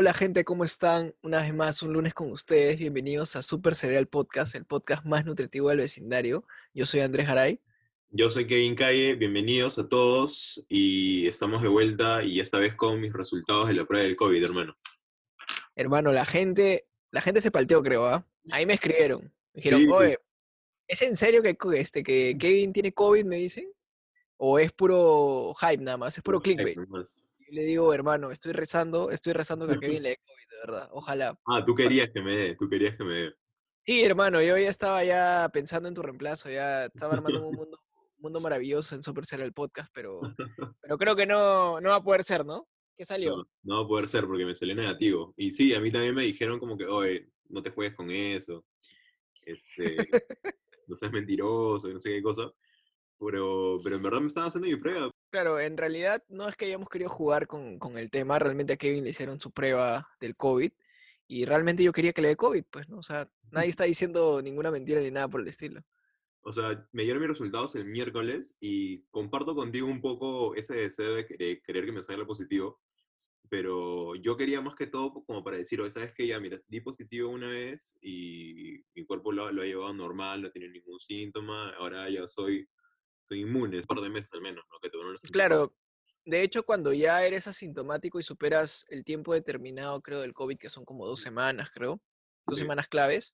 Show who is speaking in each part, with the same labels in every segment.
Speaker 1: Hola gente, ¿cómo están? Una vez más, un lunes con ustedes. Bienvenidos a Super Cereal Podcast, el podcast más nutritivo del vecindario. Yo soy Andrés Garay.
Speaker 2: Yo soy Kevin Calle, bienvenidos a todos y estamos de vuelta y esta vez con mis resultados de la prueba del COVID, hermano.
Speaker 1: Hermano, la gente, la gente se palteó, creo, ¿ah? Ahí me escribieron. Me dijeron,
Speaker 2: Sí,
Speaker 1: oye, ¿es en serio que, este, que Kevin tiene COVID, me dicen? ¿O es puro hype nada más? Es puro clickbait. Le digo, hermano, estoy rezando, estoy rezando que a Kevin le dé COVID, de verdad. Ojalá.
Speaker 2: Ah, tú querías que me dé, tú querías que me dé.
Speaker 1: Sí, hermano, yo ya estaba ya pensando en tu reemplazo, ya estaba armando un mundo, un mundo maravilloso en Super Cereal Podcast, pero, pero creo que no, no va a poder ser, ¿no? ¿Qué salió?
Speaker 2: No, no va a poder ser porque me salió negativo. Y sí, a mí también me dijeron como que, oye, no te juegues con eso. Este, no seas mentiroso, y no sé qué cosa. Pero, pero en verdad me estaban haciendo mi prueba.
Speaker 1: Claro, en realidad no es que hayamos querido jugar con, con el tema, realmente a Kevin le hicieron su prueba del COVID y realmente yo quería que le dé COVID, pues, ¿no? O sea, nadie está diciendo ninguna mentira ni nada por el estilo.
Speaker 2: O sea, me dieron mis resultados el miércoles y comparto contigo un poco ese deseo de querer, que me salga positivo. Pero yo quería más que todo como para decir, oye, ¿sabes qué? Ya, mira, di positivo una vez y mi cuerpo lo, lo ha llevado normal, no tiene ningún síntoma. Ahora ya soy, soy inmune, un par de meses al menos, ¿no? Que.
Speaker 1: Claro, de hecho, cuando ya eres asintomático y superas el tiempo determinado, creo, del COVID, que son como dos semanas, creo, dos
Speaker 2: Sí.
Speaker 1: semanas claves,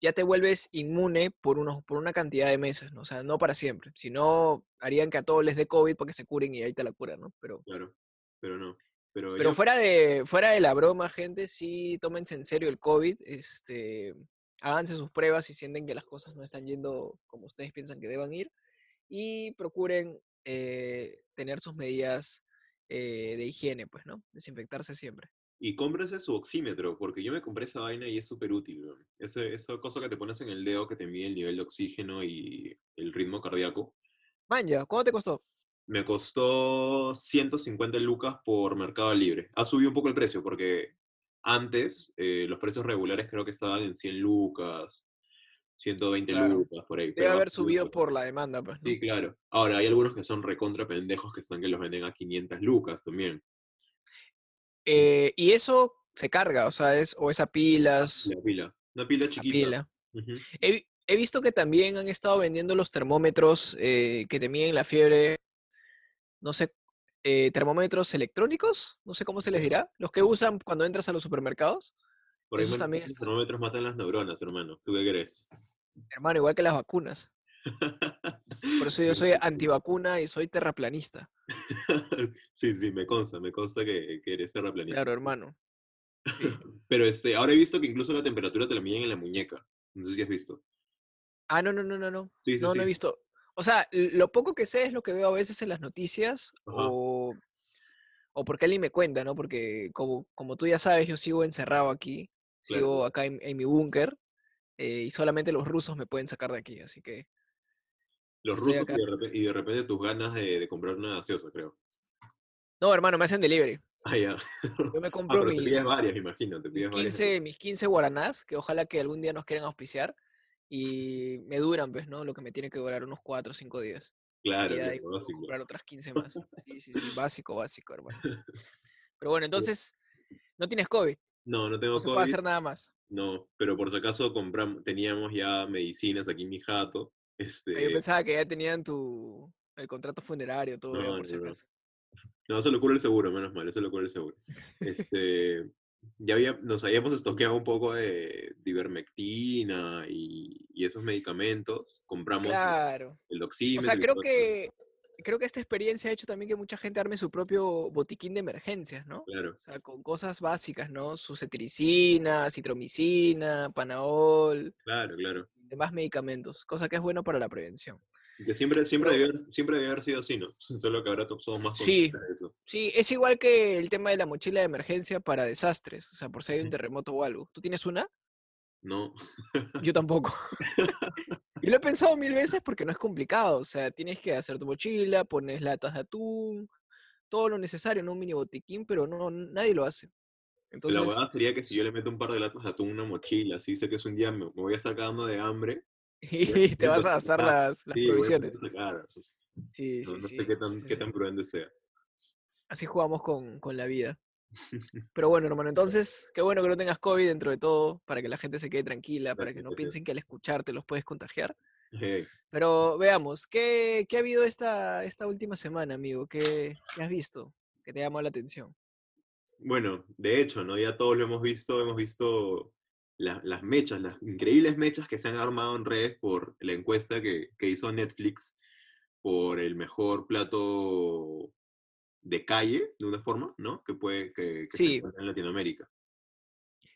Speaker 1: ya te vuelves inmune por, unos, por una cantidad de meses, ¿no? O sea, no para siempre. Si no, harían que a todos les dé COVID para que se curen y ahí te la curan, ¿no? Pero,
Speaker 2: Claro, pero no. Pero,
Speaker 1: pero
Speaker 2: ya-
Speaker 1: fuera, de, fuera de la broma, gente, sí tómense en serio el COVID, este, háganse sus pruebas si sienten que las cosas no están yendo como ustedes piensan que deban ir y procuren eh, tener sus medidas eh, de higiene, pues, ¿no? Desinfectarse siempre.
Speaker 2: Y cómprense su oxímetro, porque yo me compré esa vaina y es súper útil. Ese- esa cosa que te pones en el dedo que te mide el nivel de oxígeno y el ritmo cardíaco.
Speaker 1: Manja, ¿cuánto te costó?
Speaker 2: Me costó 150 lucas por Mercado Libre. Ha subido un poco el precio porque antes eh, los precios regulares creo que estaban en 100 lucas, 120
Speaker 1: Claro.
Speaker 2: lucas, por ahí.
Speaker 1: Debe
Speaker 2: pero
Speaker 1: haber
Speaker 2: subido
Speaker 1: por la demanda, pues, ¿no?
Speaker 2: Sí, claro. Ahora, hay algunos que son recontra pendejos que están que los venden a 500 lucas también.
Speaker 1: Eh, y eso se carga, o sea, es, o es a pilas,
Speaker 2: La pila. Una pila chiquita.
Speaker 1: pila. He visto que también han estado vendiendo los termómetros eh, que te miden la fiebre, no sé, eh, termómetros electrónicos, no sé cómo se les dirá, los que usan cuando entras a los supermercados.
Speaker 2: Por man-
Speaker 1: también
Speaker 2: los termómetros matan las neuronas, hermano. ¿Tú qué crees?
Speaker 1: Hermano, igual que las vacunas. Por eso yo soy antivacuna y soy terraplanista.
Speaker 2: sí, sí, me consta, me consta que, que eres terraplanista.
Speaker 1: Claro, hermano. Sí.
Speaker 2: Pero este, ahora he visto que incluso la temperatura te la miden en la muñeca. No sé si has visto.
Speaker 1: Ah, no, no, no, no, no.
Speaker 2: Sí, sí,
Speaker 1: No, no he visto. O sea, lo poco que sé es lo que veo a veces en las noticias
Speaker 2: Ajá.
Speaker 1: o, o porque alguien me cuenta, ¿no? Porque como, como tú ya sabes, yo sigo encerrado aquí,
Speaker 2: Claro,
Speaker 1: sigo acá en, en mi búnker eh, y solamente los rusos me pueden sacar de aquí, así que
Speaker 2: Los rusos y de, repente, y de repente tus ganas de, de comprar una gaseosa, creo.
Speaker 1: No, hermano, me hacen delivery.
Speaker 2: Ah, ya.
Speaker 1: Yo me
Speaker 2: Ah,
Speaker 1: compro
Speaker 2: te
Speaker 1: mis,
Speaker 2: pides varias, me imagino. Te
Speaker 1: mis
Speaker 2: pides varias.
Speaker 1: 15, mis 15 guaranás, que ojalá que algún día nos quieran auspiciar y me duran, pues, ¿no? Lo que me tiene que durar unos 4 o 5 días.
Speaker 2: Claro,
Speaker 1: Y de ahí
Speaker 2: claro,
Speaker 1: puedo
Speaker 2: básico.
Speaker 1: comprar otras 15 más. Sí, sí, sí, básico, básico, hermano. Pero bueno, entonces, no tienes COVID,
Speaker 2: No, no tengo
Speaker 1: no puede
Speaker 2: COVID.
Speaker 1: hacer nada más.
Speaker 2: No, pero por si acaso compramos, teníamos ya medicinas aquí en mi jato.
Speaker 1: Ah, Yo
Speaker 2: Este,
Speaker 1: pensaba que ya tenían tu el contrato funerario, todo ya
Speaker 2: No,
Speaker 1: por si
Speaker 2: no, no.
Speaker 1: acaso.
Speaker 2: no, eso lo cubre el seguro, menos mal, eso lo cubre el seguro. Este, ya había, nos habíamos estoqueado un poco de, de ivermectina y, y esos medicamentos. Compramos
Speaker 1: Claro.
Speaker 2: el
Speaker 1: O
Speaker 2: oxímetro.
Speaker 1: sea, creo que creo que esta experiencia ha hecho también que mucha gente arme su propio botiquín de emergencias, ¿no?
Speaker 2: Claro,
Speaker 1: O sea, con cosas básicas, ¿no? Su cetiricina, citromicina, panaol,
Speaker 2: claro, claro.
Speaker 1: demás medicamentos, cosa que es bueno para la prevención.
Speaker 2: Que siempre, siempre,
Speaker 1: Pero-
Speaker 2: debió, haber- siempre debió haber sido así, ¿no? Solo que ahora somos más
Speaker 1: Sí.
Speaker 2: de eso.
Speaker 1: Sí, es igual que el tema de la mochila de emergencia para desastres, o sea, por si hay un terremoto o algo. ¿Tú tienes una?
Speaker 2: No,
Speaker 1: Yo tampoco. y lo he pensado mil veces porque no es complicado. O sea, tienes que hacer tu mochila, pones latas de atún, todo lo necesario, ¿no? Un mini botiquín, pero no, nadie lo hace. Entonces,
Speaker 2: la verdad sería que si yo le meto un par de latas de atún en una mochila, así sé que es un día me, me voy a estar cagando de hambre.
Speaker 1: y te
Speaker 2: a
Speaker 1: vas a gastar las, las
Speaker 2: sí, a
Speaker 1: provisiones.
Speaker 2: a sacar.
Speaker 1: Sí,
Speaker 2: No,
Speaker 1: sí,
Speaker 2: no
Speaker 1: sí.
Speaker 2: sé qué tan,
Speaker 1: sí,
Speaker 2: qué tan prudente sea.
Speaker 1: Así jugamos con, con la vida. Pero bueno, hermano, entonces, qué bueno que no tengas COVID dentro de todo, para que la gente se quede tranquila, para que no piensen que al escucharte los puedes contagiar. Pero veamos, ¿qué, qué ha habido esta, esta última semana, amigo? ¿Qué, qué has visto que te llamó la atención?
Speaker 2: Bueno, de hecho, ¿no? Ya todos lo hemos visto, hemos visto la- las mechas, las increíbles mechas que se han armado en redes por la encuesta que, que hizo Netflix por el mejor plato de calle, de una forma, ¿no? Que puede, que, que se encuentra en Latinoamérica.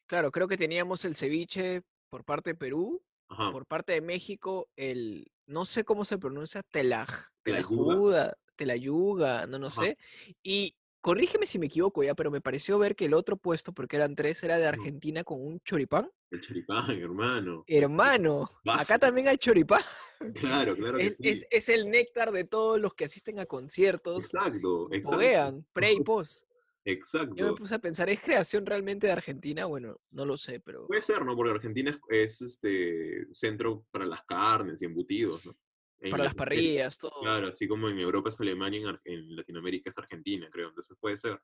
Speaker 1: claro, creo que teníamos el ceviche por parte de Perú,
Speaker 2: Ajá.
Speaker 1: por parte de México, el, no sé cómo se pronuncia, telaj, telajuda, telayuga, no, no
Speaker 2: Ajá.
Speaker 1: sé. Y corrígeme si me equivoco ya, pero me pareció ver que el otro puesto, porque eran tres, era de. Argentina con un choripán.
Speaker 2: El choripán, hermano.
Speaker 1: Hermano, acá también hay choripán.
Speaker 2: Claro, claro que
Speaker 1: Es,
Speaker 2: sí.
Speaker 1: es- es el néctar de todos los que asisten a conciertos,
Speaker 2: Exacto, exacto.
Speaker 1: foguean, pre y post. Yo me
Speaker 2: Exacto.
Speaker 1: puse a pensar, ¿es creación realmente de Argentina? Bueno, no lo sé, pero
Speaker 2: Puede ser, ¿no? Porque Argentina es, es, este centro para las carnes y embutidos, ¿no? En
Speaker 1: para las parrillas, todo.
Speaker 2: Claro, así como en Europa es Alemania, en, Ar- en Latinoamérica es Argentina, creo. Entonces puede ser.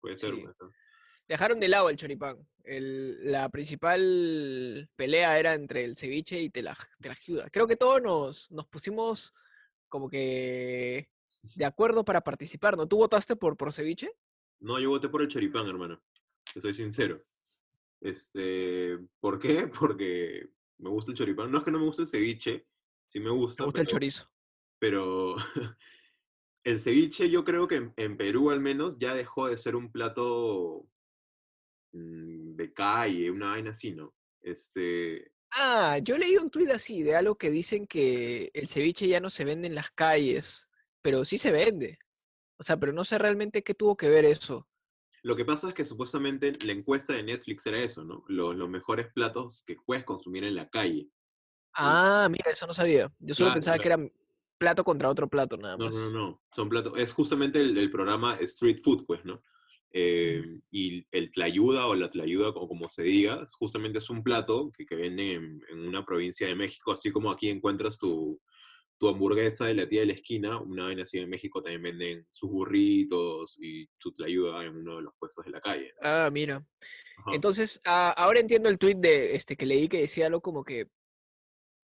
Speaker 2: Puede ser.
Speaker 1: Sí. Dejaron de lado el choripán. El- la principal pelea era entre el ceviche y telaj- telajuda. Creo que todos nos, nos pusimos como que de acuerdo para participar, ¿no? ¿Tú votaste por, por ceviche?
Speaker 2: No, yo voté por el choripán, hermano. Te soy sincero. Este, ¿por qué? Porque me gusta el choripán. No es que no me guste el ceviche, sí me
Speaker 1: ¿Te
Speaker 2: gusta,
Speaker 1: gusta el
Speaker 2: pero,
Speaker 1: chorizo?
Speaker 2: pero el ceviche yo creo que en, en Perú al menos ya dejó de ser un plato mm, de calle, una vaina así, ¿no? Este,
Speaker 1: Ah, yo leí un tuit así, de algo que dicen que el ceviche ya no se vende en las calles, pero sí se vende. O sea, pero no sé realmente qué tuvo que ver eso.
Speaker 2: Lo que pasa es que supuestamente la encuesta de Netflix era eso, ¿no? Los, los mejores platos que puedes consumir en la calle.
Speaker 1: Ah, mira, eso no sabía. Yo solo
Speaker 2: Claro,
Speaker 1: pensaba que era plato contra otro plato, nada
Speaker 2: No, no,
Speaker 1: más.
Speaker 2: no, no. Son platos. Es justamente el, el programa Street Food, pues, ¿no? Eh, y el tlayuda o la tlayuda, o como se diga, justamente es un plato que, que venden en, en una provincia de México, así como aquí encuentras tu, tu hamburguesa de la tía de la esquina, una vez así en México también venden sus burritos y su tlayuda en uno de los puestos de la calle.
Speaker 1: Ah, mira.
Speaker 2: Ajá.
Speaker 1: Entonces, ah, ahora entiendo el tuit de este que leí que decía algo como que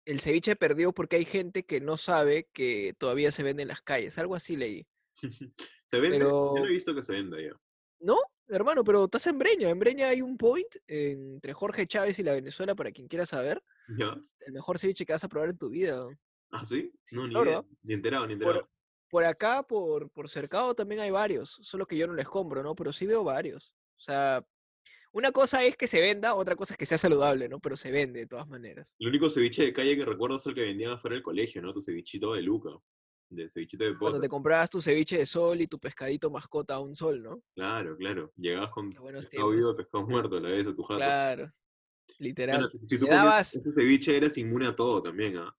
Speaker 1: el ceviche perdió porque hay gente que no sabe que todavía se vende en las calles. Algo así leí.
Speaker 2: ¿Se vende? Yo no he visto que se venda ya.
Speaker 1: ¿no? Hermano, pero estás en Breña. En Breña hay un point entre Jorge Chávez y la Venezuela para quien quiera saber.
Speaker 2: ¿Ya?
Speaker 1: El mejor ceviche que vas a probar en tu vida.
Speaker 2: ¿Ah, sí? No, ni
Speaker 1: claro,
Speaker 2: idea.
Speaker 1: ¿ah?
Speaker 2: Ni enterado, ni
Speaker 1: Por,
Speaker 2: enterado.
Speaker 1: por acá, por, por cercado, también hay varios. Solo que yo no les compro, ¿no? Pero sí veo varios. O sea, una cosa es que se venda, otra cosa es que sea saludable, ¿no? Pero se vende de todas maneras.
Speaker 2: El único ceviche de calle que recuerdo es el que vendían afuera del colegio, ¿no? Tu cevichito de Luca. De cevichito de
Speaker 1: Cuando te comprabas tu ceviche de sol y tu pescadito mascota a un sol, ¿no?
Speaker 2: Claro, claro. Llegabas con pescado vivo, pescado muerto a la vez a tu jato.
Speaker 1: Claro,
Speaker 2: Bueno,
Speaker 1: literal.
Speaker 2: si, si tú
Speaker 1: dabas,
Speaker 2: ese ceviche eras inmune a todo también, ¿ah?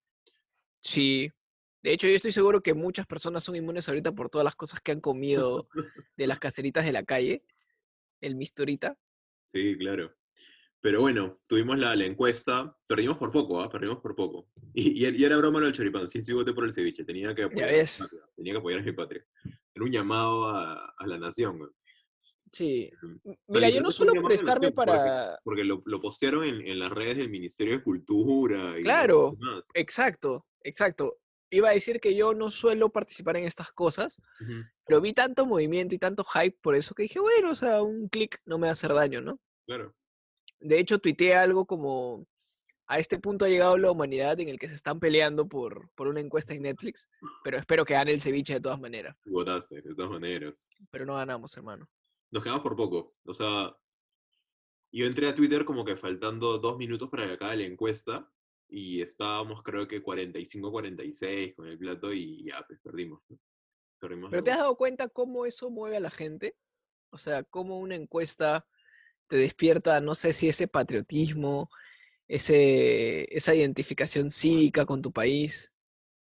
Speaker 1: sí. De hecho, yo estoy seguro que muchas personas son inmunes ahorita por todas las cosas que han comido de las caseritas de la calle, el misturita.
Speaker 2: Sí, claro. Pero bueno, tuvimos la, la encuesta, perdimos por poco, ¿ah? Perdimos por poco. Y, y, y era broma lo del choripán, sí, sí voté por el ceviche, tenía que
Speaker 1: Ya
Speaker 2: apoyar a mi patria, tenía que apoyar a mi patria. Era un llamado a, a la nación, güey.
Speaker 1: Sí. Mira, yo no suelo prestarme
Speaker 2: porque,
Speaker 1: para...
Speaker 2: porque lo, lo postearon en, en las redes del Ministerio de Cultura y
Speaker 1: Claro,
Speaker 2: demás.
Speaker 1: exacto, exacto. Iba a decir que yo no suelo participar en estas cosas, pero vi tanto movimiento y tanto hype por eso que dije, bueno, o sea, un clic no me va a hacer daño, ¿no?
Speaker 2: Claro.
Speaker 1: De hecho, tuiteé algo como, a este punto ha llegado la humanidad en el que se están peleando por, por una encuesta en Netflix, pero espero que gane el ceviche de todas maneras.
Speaker 2: Votaste, de todas maneras.
Speaker 1: Pero no ganamos, hermano.
Speaker 2: Nos quedamos por poco. O sea, yo entré a Twitter como que faltando dos minutos para que acabe la encuesta y estábamos creo que 45-46 con el plato y ya, pues perdimos. ¿no? Perdimos
Speaker 1: Pero ¿te has dado cuenta cómo eso mueve a la gente? O sea, cómo una encuesta te despierta, no sé si ese patriotismo, ese, esa identificación cívica con tu país,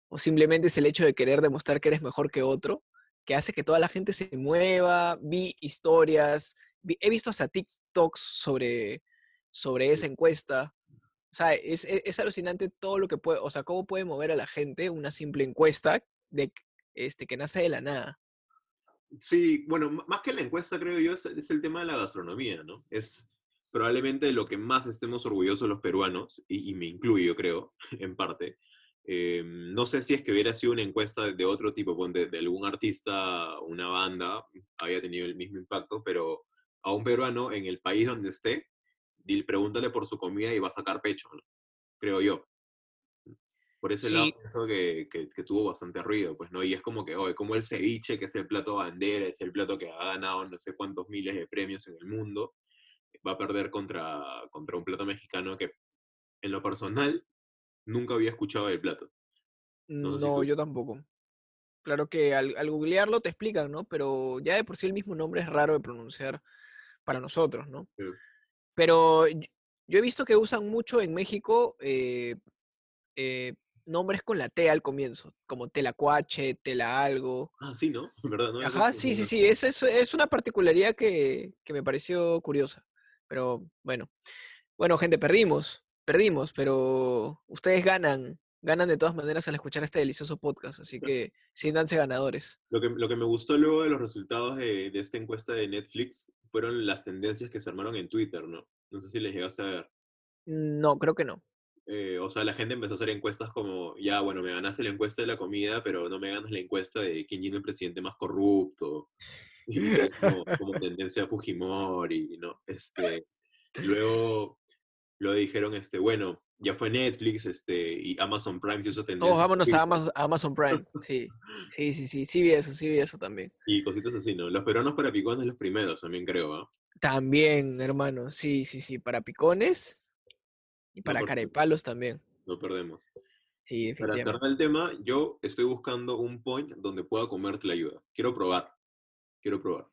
Speaker 1: o simplemente es el hecho de querer demostrar que eres mejor que otro, que hace que toda la gente se mueva. Vi historias, vi- he visto hasta TikToks sobre, sobre esa encuesta. O sea, es, es- es alucinante todo lo que puede, o sea, cómo puede mover a la gente una simple encuesta de, este, que nace de la nada.
Speaker 2: Sí, bueno, más que la encuesta, creo yo, es, es el tema de la gastronomía, ¿no? Es probablemente lo que más estemos orgullosos los peruanos, y, y me incluyo, creo, en parte. Eh, no sé si es que hubiera sido una encuesta de, de otro tipo, ponte, de algún artista, una banda, había tenido el mismo impacto, pero a un peruano en el país donde esté, dile- pregúntale por su comida y va a sacar pecho, ¿no? Creo yo. Por ese lado,
Speaker 1: Sí,
Speaker 2: pienso que, que, que tuvo bastante ruido, pues, ¿no? Y es como que, oye, como el ceviche, que es el plato bandera, es el plato que ha ganado no sé cuántos miles de premios en el mundo, va a perder contra, contra un plato mexicano que, en lo personal, nunca había escuchado del plato. No sé si
Speaker 1: no,
Speaker 2: tú.
Speaker 1: yo tampoco. Claro que al, al googlearlo te explican, ¿no? Pero ya de por sí el mismo nombre es raro de pronunciar para nosotros, ¿no?
Speaker 2: eh,
Speaker 1: Pero yo he visto que usan mucho en México eh, eh, nombres con la T al comienzo, como telacuache, tela algo.
Speaker 2: Ah, sí, ¿no? ¿Verdad? No
Speaker 1: Ajá, sí, sí, sí, es, es, es una particularidad que, que me pareció curiosa. Pero bueno, bueno, gente, perdimos, perdimos, pero ustedes ganan, ganan de todas maneras al escuchar este delicioso podcast, así que siéntanse ganadores.
Speaker 2: Lo que, lo que me gustó luego de los resultados de, de esta encuesta de Netflix fueron las tendencias que se armaron en Twitter, ¿no? No sé si les llegaste a ver.
Speaker 1: No, creo que no.
Speaker 2: Eh, o sea, la gente empezó a hacer encuestas como, ya, bueno, me ganaste la encuesta de la comida, pero no me ganas la encuesta de quién tiene el presidente más corrupto. Y como, como tendencia a Fujimori, ¿no? Este, luego, luego dijeron, este, bueno, ya fue Netflix este, y Amazon Prime que hizo
Speaker 1: Todos
Speaker 2: tendencia en
Speaker 1: vámonos a Amazon, a Amazon Prime. Sí, sí, sí, sí, sí vi eso, sí vi eso también.
Speaker 2: y cositas así, ¿no? Los peruanos para picones los primeros, también creo, ¿ah?
Speaker 1: También, hermano, sí, sí, sí, para picones y
Speaker 2: No
Speaker 1: para
Speaker 2: perdemos,
Speaker 1: carepalos también.
Speaker 2: no perdemos.
Speaker 1: Sí,
Speaker 2: Para cerrar
Speaker 1: definitivamente.
Speaker 2: el tema, yo estoy buscando un point donde pueda comerte la ayuda. Quiero probar, quiero probar.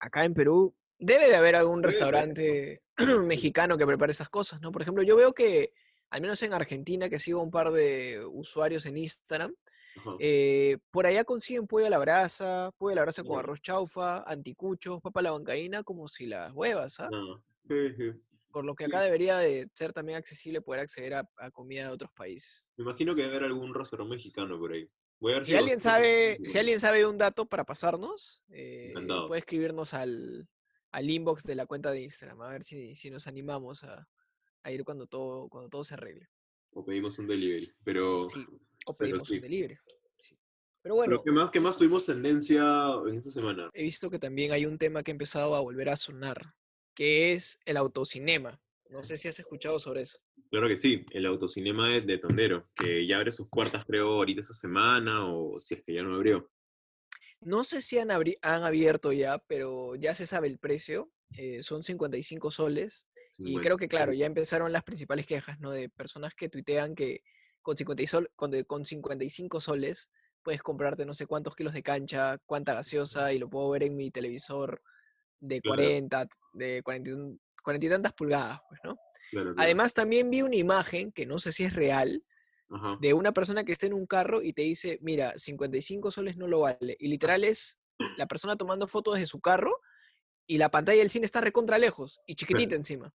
Speaker 1: Acá en Perú debe de haber algún
Speaker 2: Debe de haber, ¿no?
Speaker 1: restaurante mexicano que prepare esas cosas, ¿no? Por ejemplo, yo veo que, al menos en Argentina, que sigo un par de usuarios en Instagram, eh, por allá consiguen pollo a la brasa, pollo a la brasa con
Speaker 2: Ah,
Speaker 1: arroz chaufa, anticuchos, papa a la bancaína, como si las huevas, ¿ah?
Speaker 2: ah, sí, sí.
Speaker 1: Por lo que acá debería de ser también accesible poder acceder a, a comida de otros países.
Speaker 2: Me imagino que debe haber algún restaurante mexicano por ahí. Voy a ver
Speaker 1: Si
Speaker 2: si
Speaker 1: alguien sabe, si alguien sabe un dato para pasarnos, eh, puede escribirnos al, al inbox de la cuenta de Instagram, a ver si, si nos animamos a, a ir cuando todo, cuando todo se arregle.
Speaker 2: O pedimos un delivery. Pero,
Speaker 1: Sí, o
Speaker 2: pero
Speaker 1: pedimos un delivery. sí. Pero
Speaker 2: Pero
Speaker 1: bueno,
Speaker 2: ¿qué más, qué más tuvimos tendencia en esta semana?
Speaker 1: he visto que también hay un tema que ha empezado a volver a sonar, que es el autocinema. No sé si has escuchado sobre eso.
Speaker 2: Claro que sí, el autocinema de, de Tondero, que ya abre sus puertas, creo, ahorita esta semana, o si es que ya no abrió.
Speaker 1: No sé si han, abri- han abierto ya, pero ya se sabe el precio. eh, son 55 soles. Y
Speaker 2: 50.
Speaker 1: creo que, claro, ya empezaron las principales quejas, ¿no? De personas que tuitean que con, 50 y sol- con, de- con 55 soles puedes comprarte no sé cuántos kilos de cancha, cuánta gaseosa, y lo puedo ver en mi televisor de
Speaker 2: Claro,
Speaker 1: 40, de 40, y un- 40 y tantas pulgadas, pues, ¿no?
Speaker 2: claro.
Speaker 1: Además, también vi una imagen, que no sé si es real,
Speaker 2: Ajá.
Speaker 1: de una persona que está en un carro y te dice, mira, 55 soles no lo vale. Y literal es la persona tomando fotos desde su carro y la pantalla del cine está recontra lejos y chiquitita encima.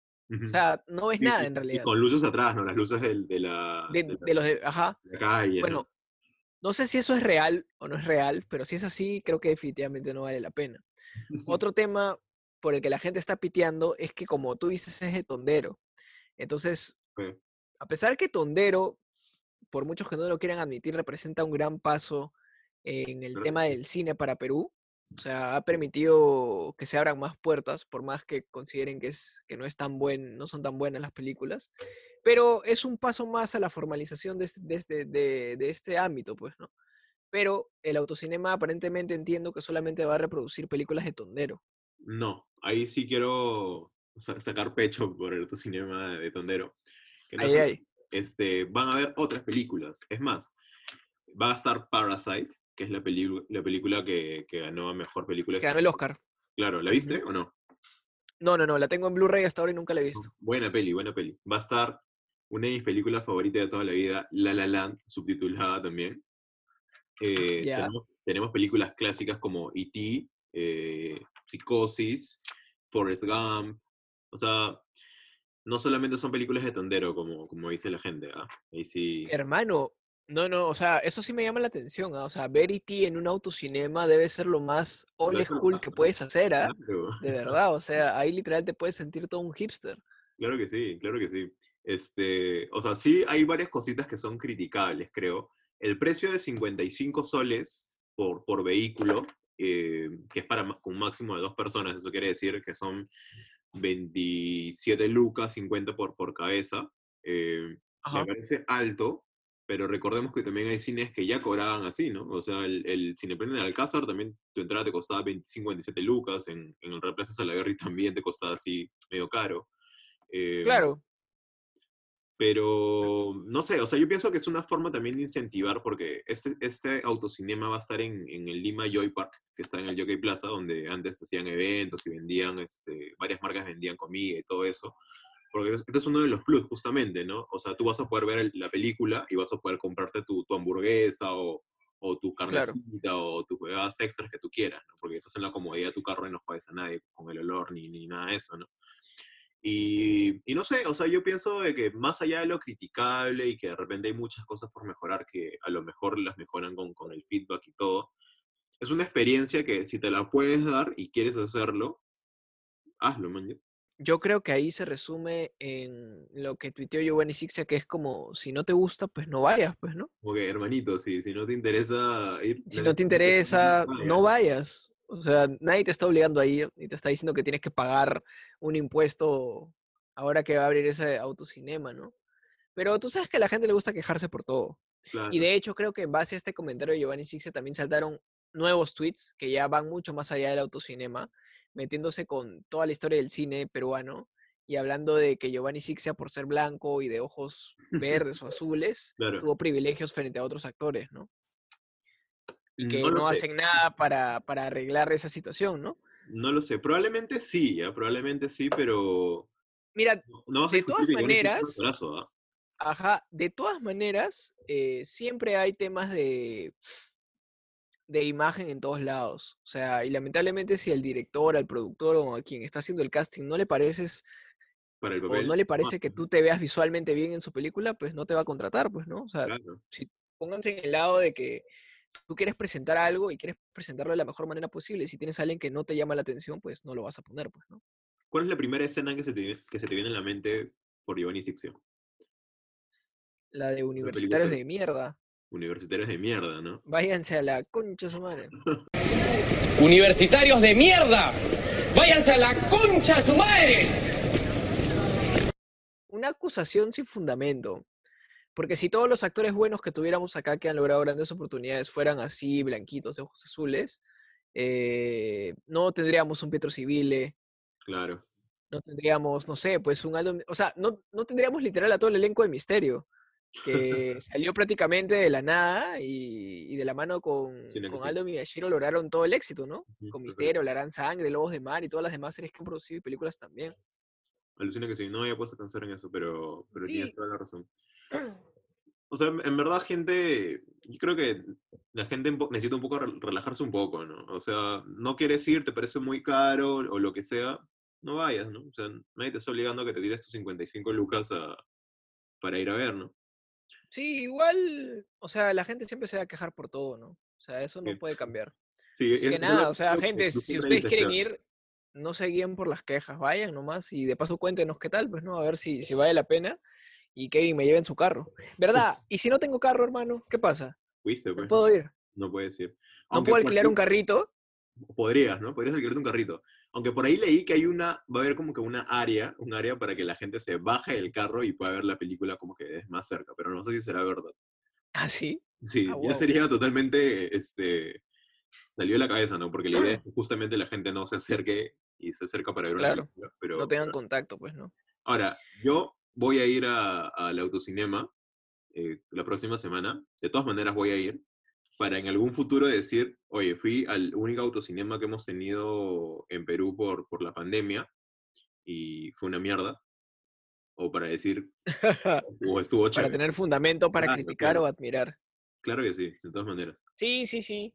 Speaker 1: O sea, no ves
Speaker 2: Y-
Speaker 1: nada
Speaker 2: y-
Speaker 1: en
Speaker 2: Y
Speaker 1: realidad.
Speaker 2: con luces atrás, ¿no? Las luces del- de, la,
Speaker 1: De,
Speaker 2: de la-
Speaker 1: de los de, ajá.
Speaker 2: la calle, ¿no?
Speaker 1: Bueno, no sé si eso es real o no es real, pero si es así, creo que definitivamente no vale la pena. Otro tema por el que la gente está piteando es que, como tú dices, es de tondero. Entonces, a pesar que tondero, por muchos que no lo quieran admitir, representa un gran paso en el tema del cine para Perú. O sea, ha permitido que se abran más puertas, por más que consideren que, es, que no, es tan buen, no son tan buenas las películas. Pero es un paso más a la formalización de este, de este, de- de este ámbito, pues, ¿no? Pero el autocinema aparentemente entiendo que solamente va a reproducir películas de tondero.
Speaker 2: No, ahí sí quiero sa- sacar pecho por el autocinema de Tondero. Que no
Speaker 1: Ay,
Speaker 2: sé,
Speaker 1: ay.
Speaker 2: este, van a haber otras películas. Es más, va a estar Parasite, que es la, la película que, que ganó a Mejor Película
Speaker 1: Que ganó el. Oscar.
Speaker 2: Claro, ¿la viste o no?
Speaker 1: No, no, no, la tengo en Blu-ray hasta ahora y nunca la he visto.
Speaker 2: Buena peli, buena peli. Va a estar una de mis películas favoritas de toda la vida, La La Land, subtitulada también. Eh, tenemos, tenemos películas clásicas como E.T., eh, Psicosis, Forrest Gump. O sea, no solamente son películas de tondero, como, como dice la gente. ¿ah? Ahí sí.
Speaker 1: Hermano, No, no, o sea, eso sí me llama la atención, ¿ah? O sea, ver E.T. en un autocinema debe ser lo más old school que puedes hacer, ¿ah?
Speaker 2: claro.
Speaker 1: De verdad, o sea, ahí literal te puedes sentir todo un hipster.
Speaker 2: Claro que sí, claro que sí. Este, o sea, sí hay varias cositas que son criticables, creo. El precio de 55 soles por, por vehículo, eh, que es para un máximo de dos personas, eso quiere decir que son 27 lucas, 50 por, por cabeza. eh, me parece alto, pero recordemos que también hay cines que ya cobraban así, ¿no? O sea, el, el Cineplanet de Alcázar también tu entrada te costaba 25, 27 lucas, en, en el Replaza Salaverry también te costaba así medio caro. eh,
Speaker 1: Claro,
Speaker 2: pero no sé, o sea, yo pienso que es una forma también de incentivar, porque este, este autocinema va a estar en, en el Lima Joy Park, que está en el Jockey Plaza, donde antes hacían eventos y vendían, este, varias marcas vendían comida y todo eso. Porque es- este es uno de los plus, justamente, ¿no? O sea, tú vas a poder ver el- la película y vas a poder comprarte tu, tu hamburguesa o, o tu
Speaker 1: Claro.
Speaker 2: carnecita o tus jugadas extras que tú quieras, ¿no? Porque estás en la comodidad de tu carro y no juegas a nadie con el olor ni, ni nada de eso, ¿no? Y, y no sé, o sea, yo pienso de que más allá de lo criticable y que de repente hay muchas cosas por mejorar que a lo mejor las mejoran con, con el feedback y todo, es una experiencia que si te la puedes dar y quieres hacerlo, hazlo, man.
Speaker 1: Yo creo que ahí se resume en lo que tuiteó Giovanni Sixia, que es como, si no te gusta, pues no vayas, pues, ¿no?
Speaker 2: Como que, hermanito, si, si no te interesa ir...
Speaker 1: Si no te interesa, no
Speaker 2: vaya.
Speaker 1: vayas. O sea, nadie te está obligando a ir, ni te está diciendo que tienes que pagar un impuesto ahora que va a abrir ese autocinema, ¿no? Pero tú sabes que a la gente le gusta quejarse por todo.
Speaker 2: Claro,
Speaker 1: Y de hecho, creo que en base a este comentario de Giovanni Sixia también saltaron nuevos tweets que ya van mucho más allá del autocinema, metiéndose con toda la historia del cine peruano y hablando de que Giovanni Sixia, por ser blanco y de ojos verdes o azules,
Speaker 2: claro.
Speaker 1: tuvo privilegios frente a otros actores, ¿no? Y que
Speaker 2: No
Speaker 1: no,
Speaker 2: lo sé.
Speaker 1: hacen nada para, para arreglar esa situación, ¿no?
Speaker 2: No lo sé, probablemente sí, ¿ya? probablemente sí, pero
Speaker 1: Mira,
Speaker 2: no
Speaker 1: De todas maneras-
Speaker 2: ¿ah?
Speaker 1: Ajá, de todas maneras, eh, siempre hay temas de, de imagen en todos lados. O sea, y lamentablemente si al director, al productor o a quien está haciendo el casting no le pareces
Speaker 2: para el
Speaker 1: o no le parece que tú te veas visualmente bien en su película, pues no te va a contratar, pues, ¿no? O sea,
Speaker 2: Claro.
Speaker 1: pónganse en el lado de que tú quieres presentar algo y quieres presentarlo de la mejor manera posible. Y si tienes a alguien que no te llama la atención, pues no lo vas a poner, pues, ¿no?
Speaker 2: ¿Cuál es la primera escena que se te, que se te viene en la mente por Giovanni Sixia?
Speaker 1: La de universitarios de mierda.
Speaker 2: Universitarios de mierda, ¿no?
Speaker 1: Váyanse a la concha su madre.
Speaker 3: Universitarios de mierda. Váyanse a la concha su madre.
Speaker 1: una acusación sin fundamento. Porque si todos los actores buenos que tuviéramos acá que han logrado grandes oportunidades fueran así, blanquitos, de ojos azules, eh, no tendríamos un Pietro Civile,
Speaker 2: Claro.
Speaker 1: no tendríamos, no sé, pues un Aldo, o sea, no, no tendríamos literal a todo el elenco de Misterio, que salió prácticamente de la nada y, y de la mano con, con. Aldo Miyashiro lograron todo el éxito, ¿no? Con. Misterio, La Gran Sangre, Lobos de Mar y todas las demás series que han producido y películas también.
Speaker 2: Alucina que sí, no había puesto a pensar en eso, pero, pero tienes toda la razón. O sea, en en verdad, gente, yo creo que la gente necesita un poco re- relajarse un poco, ¿no? O sea, no quieres ir, te parece muy caro o lo que sea, no vayas, ¿no? O sea, nadie te está obligando a que te tires tus 55 lucas a- para ir a ver, ¿no?
Speaker 1: Sí, igual, o sea, la gente siempre se va a quejar por todo, ¿no? O sea, eso no
Speaker 2: Sí.
Speaker 1: puede cambiar.
Speaker 2: Sí,
Speaker 1: Así
Speaker 2: es-
Speaker 1: que nada, o sea, gente, si ustedes quieren ir, no se guíen por las quejas, vayan nomás y de paso cuéntenos qué tal, pues, ¿no? A ver si, si vale la pena y Kevin me lleve en su carro. ¿Verdad? Y si no tengo carro, hermano, ¿qué pasa?
Speaker 2: Fuiste,
Speaker 1: No
Speaker 2: pues,
Speaker 1: puedo ir.
Speaker 2: no puedes ir.
Speaker 1: No
Speaker 2: Aunque
Speaker 1: puedo
Speaker 2: por
Speaker 1: alquilar un carrito.
Speaker 2: Podrías, ¿no? Podrías alquilarte un carrito. Aunque por ahí leí que hay una, va a haber como que una área, un área para que la gente se baje del carro y pueda ver la película como que es más cerca, pero no sé si será verdad.
Speaker 1: ¿Ah, sí?
Speaker 2: Sí,
Speaker 1: Ah,
Speaker 2: ya sería totalmente, este, salió de la cabeza, ¿no? Porque la idea es que justamente la gente no se acerque y se acerca para ver una película. Pero,
Speaker 1: No tengan
Speaker 2: pero-
Speaker 1: contacto, pues, ¿no?
Speaker 2: Ahora, yo voy a ir a- al autocinema eh, la próxima semana. De todas maneras voy a ir para en algún futuro decir, oye, fui al único autocinema que hemos tenido en Perú por, por la pandemia y fue una mierda. O para decir, o estuvo
Speaker 1: para
Speaker 2: chévere.
Speaker 1: tener fundamento para
Speaker 2: Claro,
Speaker 1: criticar
Speaker 2: claro.
Speaker 1: o admirar.
Speaker 2: Claro que sí, de todas maneras.
Speaker 1: Sí, sí, sí.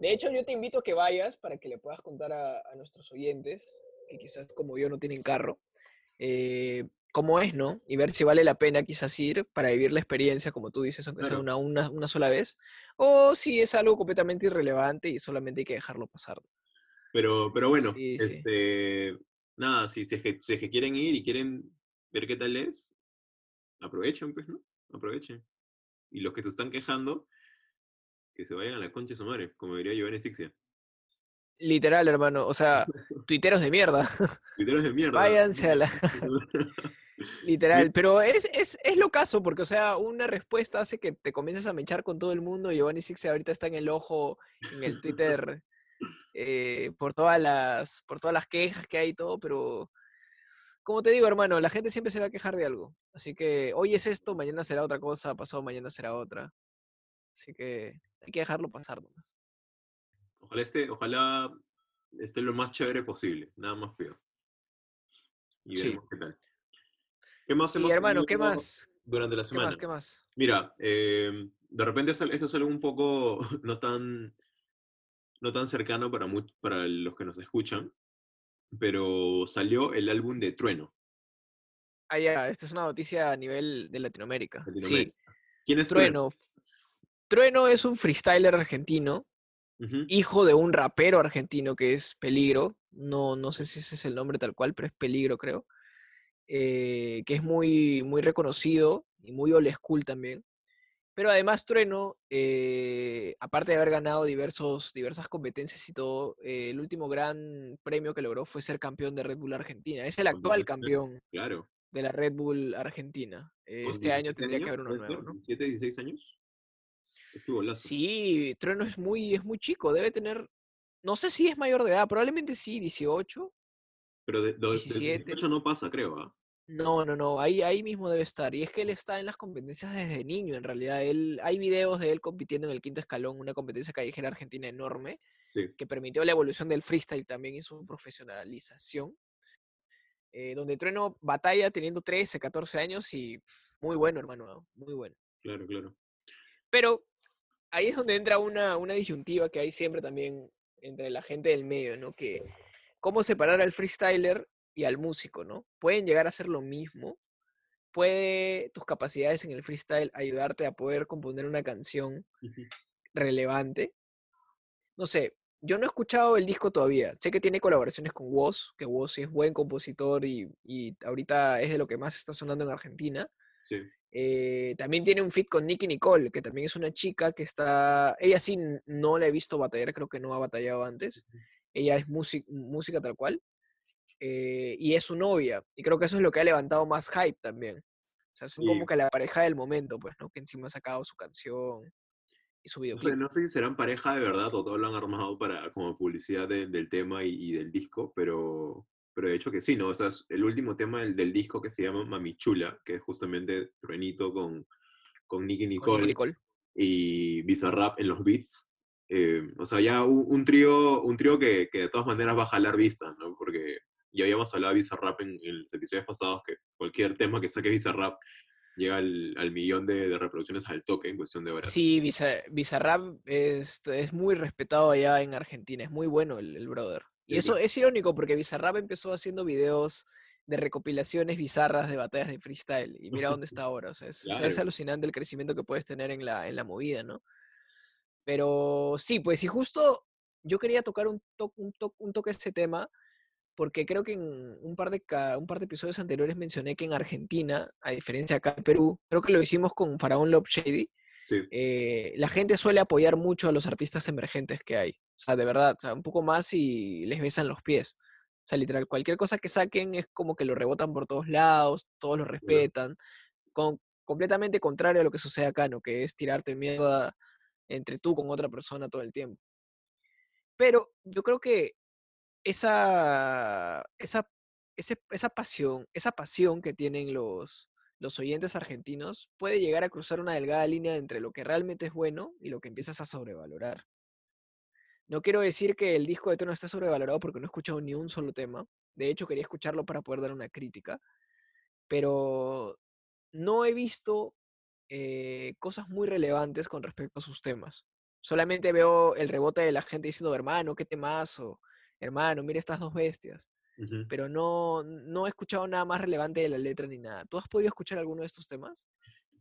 Speaker 1: De hecho, yo te invito a que vayas para que le puedas contar a, a nuestros oyentes, que quizás como yo no tienen carro, eh, cómo es, ¿no? Y ver si vale la pena quizás ir para vivir la experiencia, como tú dices, aunque sea una, una, una sola vez, o si es algo completamente irrelevante y solamente hay que dejarlo pasar.
Speaker 2: Pero, pero bueno,
Speaker 1: Sí, sí.
Speaker 2: este, nada, si, si, es que, si es que quieren ir y quieren ver qué tal es, aprovechen, pues, ¿no? Aprovechen. Y los que se están quejando, que se vayan a la concha de su madre, como diría Giovanni Sixia.
Speaker 1: Literal, hermano, o sea, tuiteros de mierda,
Speaker 2: Literos de mierda.
Speaker 1: váyanse a la... Literal, pero es, es, es lo caso, porque, o sea, una respuesta hace que te comiences a mechar con todo el mundo. Giovanni Sixia ahorita está en el ojo, en el Twitter, eh, por, todas las, por todas las quejas que hay y todo, pero como te digo, hermano, la gente siempre se va a quejar de algo. Así que hoy es esto, mañana será otra cosa, pasado mañana será otra. Así que hay que dejarlo pasar nomás.
Speaker 2: Ojalá esté, ojalá esté lo más chévere posible, nada más peor. Y
Speaker 1: Sí.
Speaker 2: veremos qué tal. ¿Qué más
Speaker 1: Y
Speaker 2: hemos
Speaker 1: hermano, ¿qué más?
Speaker 2: durante la
Speaker 1: ¿Qué
Speaker 2: semana?
Speaker 1: más? ¿Qué más?
Speaker 2: Mira, eh, de repente esto es algo un poco no tan, no tan cercano para, para los que nos escuchan, pero salió el álbum de Trueno,
Speaker 1: Ah, ya, esta es una noticia a nivel de Latinoamérica. Sí.
Speaker 2: ¿Quién es Trueno?
Speaker 1: Trueno. Trueno es un freestyler argentino, hijo de un rapero argentino que es Peligro. No, no sé si ese es el nombre tal cual, pero es Peligro, creo. Eh, que es muy, muy reconocido y muy old school también. Pero además Trueno, eh, aparte de haber ganado diversos, diversas competencias y todo, eh, el último gran premio que logró fue ser campeón de Red Bull Argentina. Es el actual campeón
Speaker 2: Claro.
Speaker 1: de la Red Bull Argentina. Eh,
Speaker 2: ¿Con
Speaker 1: este año
Speaker 2: 17
Speaker 1: tendría que haber uno nuevo? ¿no?
Speaker 2: 17, 16 años. Golazo.
Speaker 1: Sí, Trueno es muy, es muy chico, debe tener, no sé si es mayor de edad, probablemente sí, 18.
Speaker 2: Pero de, de, de
Speaker 1: 17.
Speaker 2: 18 no pasa, creo, ¿ah?
Speaker 1: No, no, no, ahí, ahí mismo debe estar. Y es que él está en las competencias desde niño, en realidad. Él, hay videos de él compitiendo en el quinto escalón, una competencia callejera argentina enorme,
Speaker 2: Sí.
Speaker 1: que permitió la evolución del freestyle también y su profesionalización. eh, donde Trueno batalla teniendo 13, 14 años y muy bueno, hermano, muy bueno.
Speaker 2: Claro, claro.
Speaker 1: Pero ahí es donde entra una, una disyuntiva que hay siempre también entre la gente del medio, ¿no? Que cómo separar al freestyler y al músico, ¿no? Pueden llegar a ser lo mismo. Puede tus capacidades en el freestyle ayudarte a poder componer una canción relevante. No sé, yo no he escuchado el disco todavía. Sé que tiene colaboraciones con Woz, que Woz sí es buen compositor y, y ahorita es de lo que más está sonando en Argentina.
Speaker 2: Sí.
Speaker 1: Eh, también tiene un fit con Nicky Nicole, que también es una chica que está. Ella sí no la he visto batallar, creo que no ha batallado antes. Ella es músic- música tal cual. eh, y es su novia. Y creo que eso es lo que ha levantado más hype también. O sea, son
Speaker 2: Sí.
Speaker 1: como que la pareja del momento, pues, ¿no? Que encima ha sacado su canción y su
Speaker 2: No sé,
Speaker 1: videoclip.
Speaker 2: no sé si serán pareja de verdad o todo lo han armado para, como publicidad de- del tema y, y del disco, pero, pero de hecho que sí, ¿no? O sea, es el último tema del, del disco que se llama Mami Chula, que es justamente Truenito con, con Nicky
Speaker 1: Con
Speaker 2: Nicole
Speaker 1: Nicole.
Speaker 2: y Bizarrap en los beats. Eh, o sea, ya un, un trío, un trío que, que de todas maneras va a jalar vistas, ¿no? Porque ya habíamos hablado de Bizarrap en, en los episodios pasados, que cualquier tema que saque Bizarrap llega al, al millón de, de reproducciones al toque en cuestión de horas.
Speaker 1: Sí, Biza- Bizarrap es, es muy respetado allá en Argentina, es muy bueno el, el brother. Y
Speaker 2: Sí,
Speaker 1: eso
Speaker 2: claro.
Speaker 1: es irónico porque Bizarrap empezó haciendo videos de recopilaciones bizarras de batallas de freestyle y mira dónde está ahora, o sea, es, o sea, es
Speaker 2: Claro.
Speaker 1: alucinante el crecimiento que puedes tener en la, en la movida, ¿no? Pero sí, pues y justo yo quería tocar un, to- un, to- un toque ese tema porque creo que en un par, de, un par de episodios anteriores mencioné que en Argentina, a diferencia acá en Perú, creo que lo hicimos con Faraón Love Shady,
Speaker 2: Sí,
Speaker 1: eh, la gente suele apoyar mucho a los artistas emergentes que hay. O sea, de verdad, o sea, un poco más y les besan los pies. O sea, literal, cualquier cosa que saquen es como que lo rebotan por todos lados, todos lo respetan. Con, completamente contrario a lo que sucede acá, ¿no? Que es tirarte mierda entre tú con otra persona todo el tiempo. Pero yo creo que esa, esa, ese- esa pasión, esa pasión que tienen los, los oyentes argentinos puede llegar a cruzar una delgada línea entre lo que realmente es bueno y lo que empiezas a sobrevalorar. No quiero decir que el disco de Tono esté sobrevalorado porque no he escuchado ni un solo tema. De hecho, quería escucharlo para poder dar una crítica. Pero no he visto eh, cosas muy relevantes con respecto a sus temas. Solamente veo el rebote de la gente diciendo, hermano, qué temazo. Hermano, mira estas dos bestias.
Speaker 2: Ujú.
Speaker 1: pero no, no he escuchado nada más relevante de la letra ni nada. ¿Tú has podido escuchar alguno de estos temas?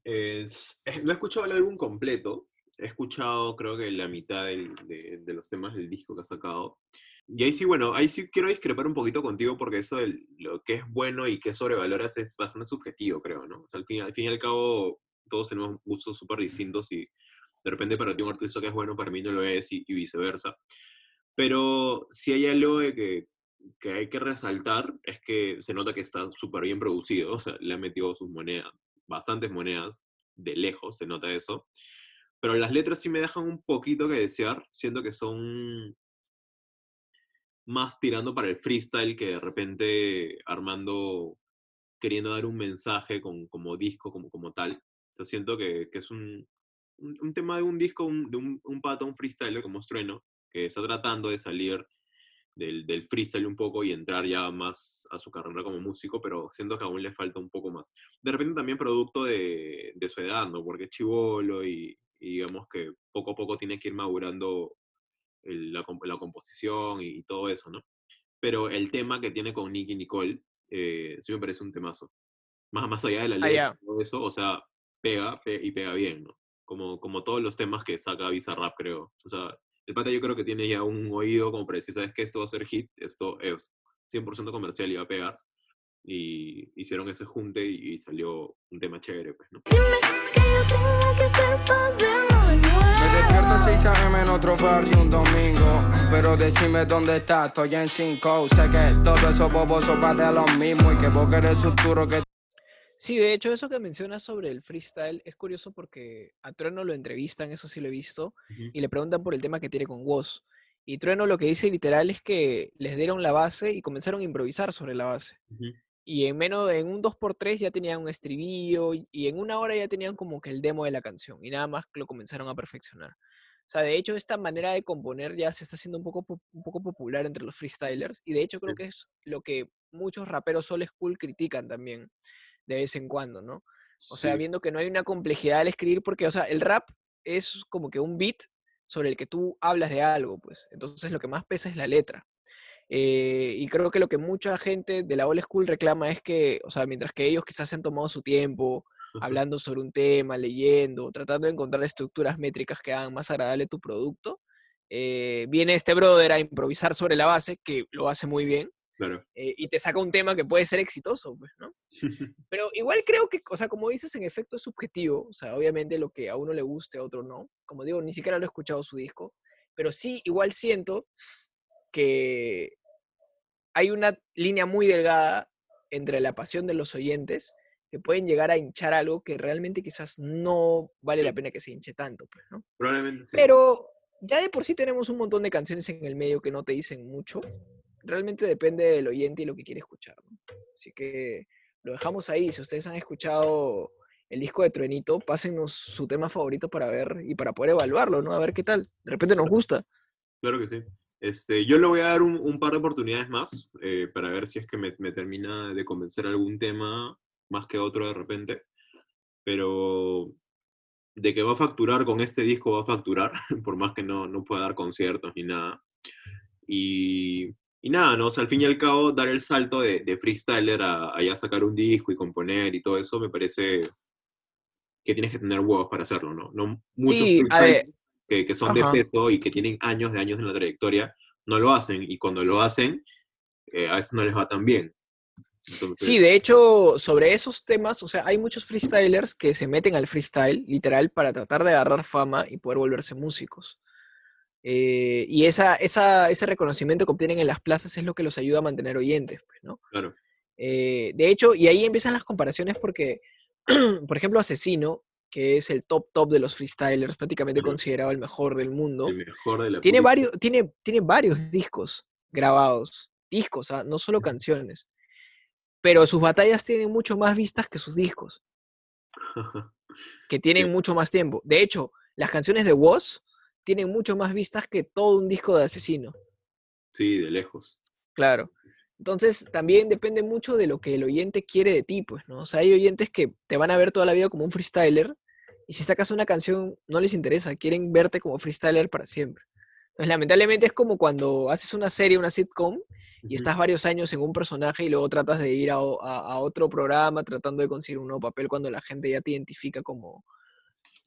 Speaker 2: Es- eh, no he escuchado el álbum completo, he escuchado creo que la mitad del- de, de los temas del disco que ha sacado. Y ahí sí, bueno, ahí sí quiero discrepar un poquito contigo porque eso de lo que es bueno y que sobrevaloras es bastante subjetivo, creo, ¿no? O sea, al fin, al fin y al cabo todos tenemos gustos súper distintos y de repente para ti un artista que es bueno, para mí no lo es y, y viceversa. Pero si hay algo de que, que hay que resaltar es que se nota que está súper bien producido, o sea, le han metido sus monedas, bastantes monedas, de lejos se nota eso. Pero las letras sí me dejan un poquito que desear, siento que son más tirando para el freestyle que de repente armando, queriendo dar un mensaje con, como disco, como, como tal. Sea, siento que, que es un, un, un tema de un disco, un- de un, un pato, un freestyler como Strueno, que está tratando de salir del, del freestyle un poco y entrar ya más a su carrera como músico, pero siento que aún le falta un poco más. De repente también producto de, de su edad, ¿no? Porque es chivolo y, y digamos que poco a poco tiene que ir madurando el- la, la composición y, y todo eso, ¿no? Pero el tema que tiene con Nicky Nicole, eh, sí me parece un temazo. Más, más allá de la
Speaker 1: Ah,
Speaker 2: letra y todo eso, o sea, pega pe- y pega bien, ¿no? Como, como todos los temas que saca Bizarrap, creo. O sea, el pata yo creo que tiene ya un oído como para decir, ¿sabes qué? Esto va a ser hit, esto es 100% comercial y va a pegar. Y hicieron ese junte y, y salió un tema chévere, pues, ¿no?
Speaker 4: que yo tengo que nuevo.
Speaker 5: Me despierto a 6 a.m. en otro barrio un domingo. Pero decime dónde estás, estoy en 5. Sé que todo eso boboso va de lo mismo. Y que vos querés futuro que
Speaker 1: Sí, de hecho, eso que mencionas sobre el freestyle es curioso porque a Trueno lo entrevistan, eso sí lo he visto, y le preguntan por el tema que tiene con Woz. Y Trueno lo que dice literal es que les dieron la base y comenzaron a improvisar sobre la base. Y en menos en un 2x3 ya tenían un estribillo y- en una hora ya tenían como que el demo de la canción y nada más lo comenzaron a perfeccionar. O sea, de hecho, esta manera de componer ya se está haciendo un poco, po- un poco popular entre los freestylers y de hecho creo que es lo que muchos raperos old school critican también de vez en cuando, ¿no? O sea,
Speaker 2: Sí.
Speaker 1: viendo que no hay una complejidad al escribir porque, o sea, el rap es como que un beat sobre el que tú hablas de algo, pues. Entonces lo que más pesa es la letra. Eh, y creo que lo que mucha gente de la old school reclama es que, o sea, mientras que ellos quizás se han tomado su tiempo hablando sobre un tema, leyendo, tratando de encontrar estructuras métricas que hagan más agradable tu producto, eh, viene este brother a improvisar sobre la base, que lo hace muy bien,
Speaker 2: Claro.
Speaker 1: eh, y te saca un tema que puede ser exitoso, pues, ¿no? Pero igual creo que, o sea, como dices, en efecto es subjetivo, o sea, obviamente lo que a uno le guste, a otro no. Como digo, ni siquiera lo he escuchado su disco, pero sí, igual siento que hay una línea muy delgada entre la pasión de los oyentes que pueden llegar a hinchar algo que realmente quizás no vale la
Speaker 2: Sí.
Speaker 1: pena que se hinche tanto, pues, ¿no?
Speaker 2: Probablemente sí.
Speaker 1: Pero ya de por sí tenemos un montón de canciones en el medio que no te dicen mucho. Realmente depende del oyente y lo que quiere escuchar. ¿no? Así que lo dejamos ahí. Si ustedes han escuchado el disco de Truenito, pásennos su tema favorito para ver y para poder evaluarlo, ¿no? A ver qué tal. De repente nos gusta.
Speaker 2: Claro que sí. Este, yo le voy a dar un, un par de oportunidades más eh, para ver si es que me, me termina de convencer algún tema más que otro de repente. Pero de que va a facturar con este disco, va a facturar, por más que no, no pueda dar conciertos ni nada. Y, y nada, ¿no? O sea, al fin y al cabo, dar el salto de, de freestyler a, a ya sacar un disco y componer y todo eso, me parece que tienes que tener huevos para hacerlo, ¿no? no muchos
Speaker 1: Sí,
Speaker 2: que, que son de peso y que tienen años de años en la trayectoria, no lo hacen. Y cuando lo hacen, eh, a veces no les va tan bien. Entonces,
Speaker 1: Sí, de hecho, sobre esos temas, o sea, hay muchos freestylers que se meten al freestyle, literal, para tratar de agarrar fama y poder volverse músicos. Eh, y esa, esa, ese reconocimiento que obtienen en las plazas es lo que los ayuda a mantener oyentes, pues, ¿no?
Speaker 2: Claro.
Speaker 1: Eh, de hecho, y ahí empiezan las comparaciones porque, por ejemplo, Asesino, que es el top top de los freestylers, prácticamente considerado el mejor del mundo,
Speaker 2: el mejor de la
Speaker 1: tiene varios, tiene, tiene varios discos grabados, discos, ah, no solo canciones. Pero sus batallas tienen mucho más vistas que sus discos, que tienen
Speaker 2: Sí.
Speaker 1: mucho más tiempo. De hecho, las canciones de Woz tienen mucho más vistas que todo un disco de Asesino.
Speaker 2: sí, de lejos.
Speaker 1: Claro. Entonces, también depende mucho de lo que el oyente quiere de ti, pues, ¿no? O sea, hay oyentes que te van a ver toda la vida como un freestyler y si sacas una canción no les interesa, quieren verte como freestyler para siempre. Entonces, lamentablemente es como cuando haces una serie, una sitcom, y estás varios años en un personaje y luego tratas de ir a- a otro programa tratando de conseguir un nuevo papel cuando la gente ya te identifica como,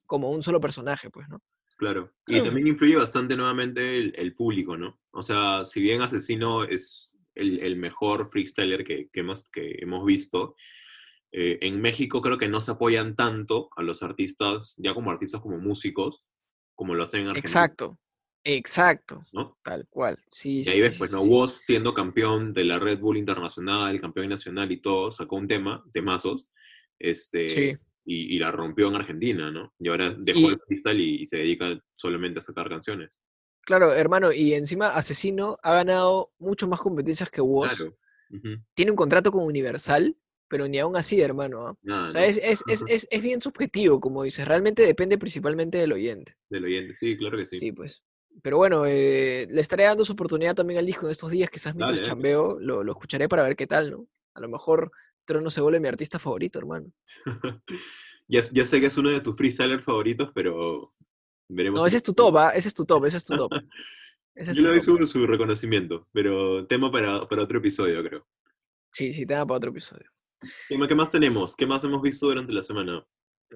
Speaker 1: como un solo personaje, pues, ¿no?
Speaker 2: Claro. Y también influye bastante nuevamente el, el público, ¿no? O sea, si bien Asesino es el, el mejor freestyler que, que hemos, que hemos visto, eh, en México creo que no se apoyan tanto a los artistas, ya como artistas como músicos, como lo hacen en Argentina,
Speaker 1: Exacto, exacto,
Speaker 2: ¿no?
Speaker 1: tal cual. Sí,
Speaker 2: Y
Speaker 1: sí,
Speaker 2: ahí ves, pues, ¿no?
Speaker 1: sí.
Speaker 2: Woz siendo campeón de la Red Bull Internacional, campeón nacional y todo, sacó un tema, temazos, este,
Speaker 1: Sí.
Speaker 2: Y, y la rompió en Argentina, ¿no? Y ahora dejó
Speaker 1: Y-
Speaker 2: el freestyle y, y se dedica solamente a sacar canciones.
Speaker 1: Claro, hermano, y encima Asesino ha ganado mucho más competencias que Woz.
Speaker 2: Claro.
Speaker 1: Tiene un contrato con Universal, pero ni aún así, hermano. ¿ah?
Speaker 2: Nada,
Speaker 1: O sea,
Speaker 2: ¿no?
Speaker 1: es, es, es, es, es bien subjetivo, como dices. Realmente depende principalmente del oyente.
Speaker 2: Del oyente, sí, claro que sí.
Speaker 1: Sí, pues. Pero bueno, eh, le estaré dando su oportunidad también al disco en estos días, quizás mientras
Speaker 2: dale.
Speaker 1: chambeo, lo, lo escucharé para ver qué tal, ¿no? A lo mejor Trono se vuelve mi artista favorito, hermano.
Speaker 2: ya, ya sé que es uno de tus freestylers favoritos, pero veremos.
Speaker 1: No,
Speaker 2: si-
Speaker 1: ese es tu top, ¿ah? Ese es tu top, ese es tu top. Ese es
Speaker 2: Yo
Speaker 1: tu
Speaker 2: le doy su, su reconocimiento, pero tema para, para otro episodio, creo.
Speaker 1: Sí, sí, tema para otro episodio.
Speaker 2: ¿Qué, ma- qué más tenemos? ¿Qué más hemos visto durante la semana?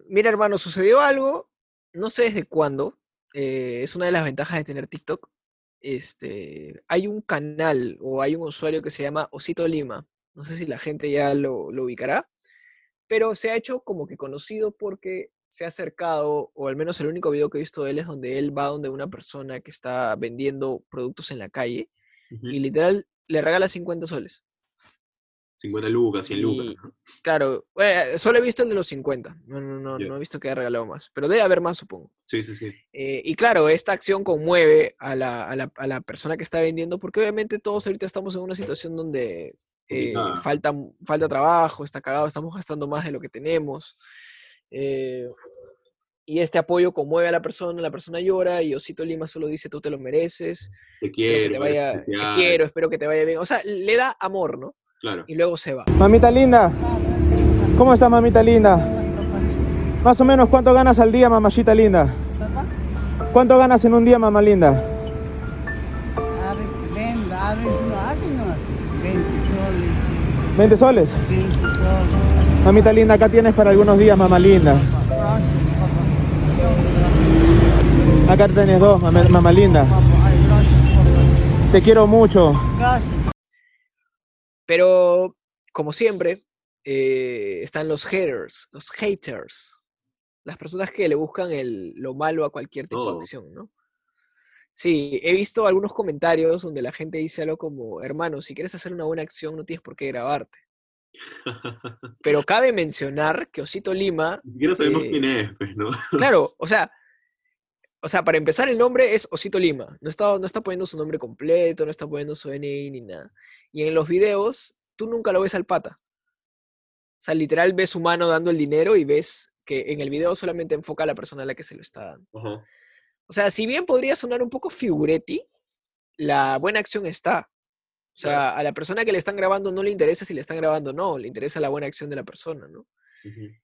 Speaker 1: Mira, hermano, sucedió algo, no sé desde cuándo, eh, es una de las ventajas de tener TikTok. Este, hay un canal o hay un usuario que se llama Osito Lima. No sé si la gente ya lo, lo ubicará, pero se ha hecho como que conocido porque se ha acercado, o al menos el único video que he visto de él es donde él va donde una persona que está vendiendo productos en la calle
Speaker 2: Ujú.
Speaker 1: y literal le regala 50 soles.
Speaker 2: 50 lucas, 100 lucas.
Speaker 1: Y-
Speaker 2: ¿no?
Speaker 1: Claro, eh, solo he visto el de los 50, no, no, no,
Speaker 2: Ya.
Speaker 1: no he visto que haya regalado más, pero debe haber más, supongo.
Speaker 2: Sí, sí, sí.
Speaker 1: Eh, y claro, esta acción conmueve a la, a la- a la persona que está vendiendo, porque obviamente todos ahorita estamos en una situación donde eh,
Speaker 2: Complicada.
Speaker 1: falta, falta trabajo, está cagado, estamos gastando más de lo que tenemos. eh, y este apoyo conmueve a la persona, la persona llora y Osito Lima solo dice, tú te lo mereces,
Speaker 2: Te quiero,
Speaker 1: te vaya, te
Speaker 2: especial",
Speaker 1: quiero, espero que te vaya bien. O sea, le da amor, ¿no?
Speaker 2: Claro.
Speaker 1: Y luego se va.
Speaker 6: Mamita linda, ¿cómo está mamita linda? Más o menos cuánto ganas al día, mamachita linda. ¿Cuánto ganas en un día, mamá linda?
Speaker 7: 20 soles,
Speaker 6: 20 soles.
Speaker 7: 15 soles.
Speaker 6: Mamita linda, acá tienes para algunos días, mamá linda. Acá tenés dos, mamá, mamá linda. Te quiero mucho.
Speaker 7: Gracias.
Speaker 1: Pero, como siempre, eh, están los haters, los haters. Las personas que le buscan el, lo malo a cualquier tipo de acción, ¿no? Sí, he visto algunos comentarios donde la gente dice algo como, hermano, si quieres hacer una buena acción no tienes por qué grabarte. Pero cabe mencionar que Osito Lima,
Speaker 2: Ni siquiera sabemos
Speaker 1: eh,
Speaker 2: quién es, pues, ¿no?
Speaker 1: claro, o sea, o sea, para empezar el nombre es Osito Lima. No está, no está poniendo su nombre completo, no está poniendo su NI ni nada. Y en los videos, tú nunca lo ves al pata. O sea, literal ves su mano dando el dinero y ves que en el video solamente enfoca a la persona a la que se lo está dando.
Speaker 2: Ajá.
Speaker 1: O sea, si bien podría sonar un poco figuretti, la buena acción está. O sea, a la persona que le están grabando no le interesa si le están grabando o no, le interesa la buena acción de la persona, ¿no?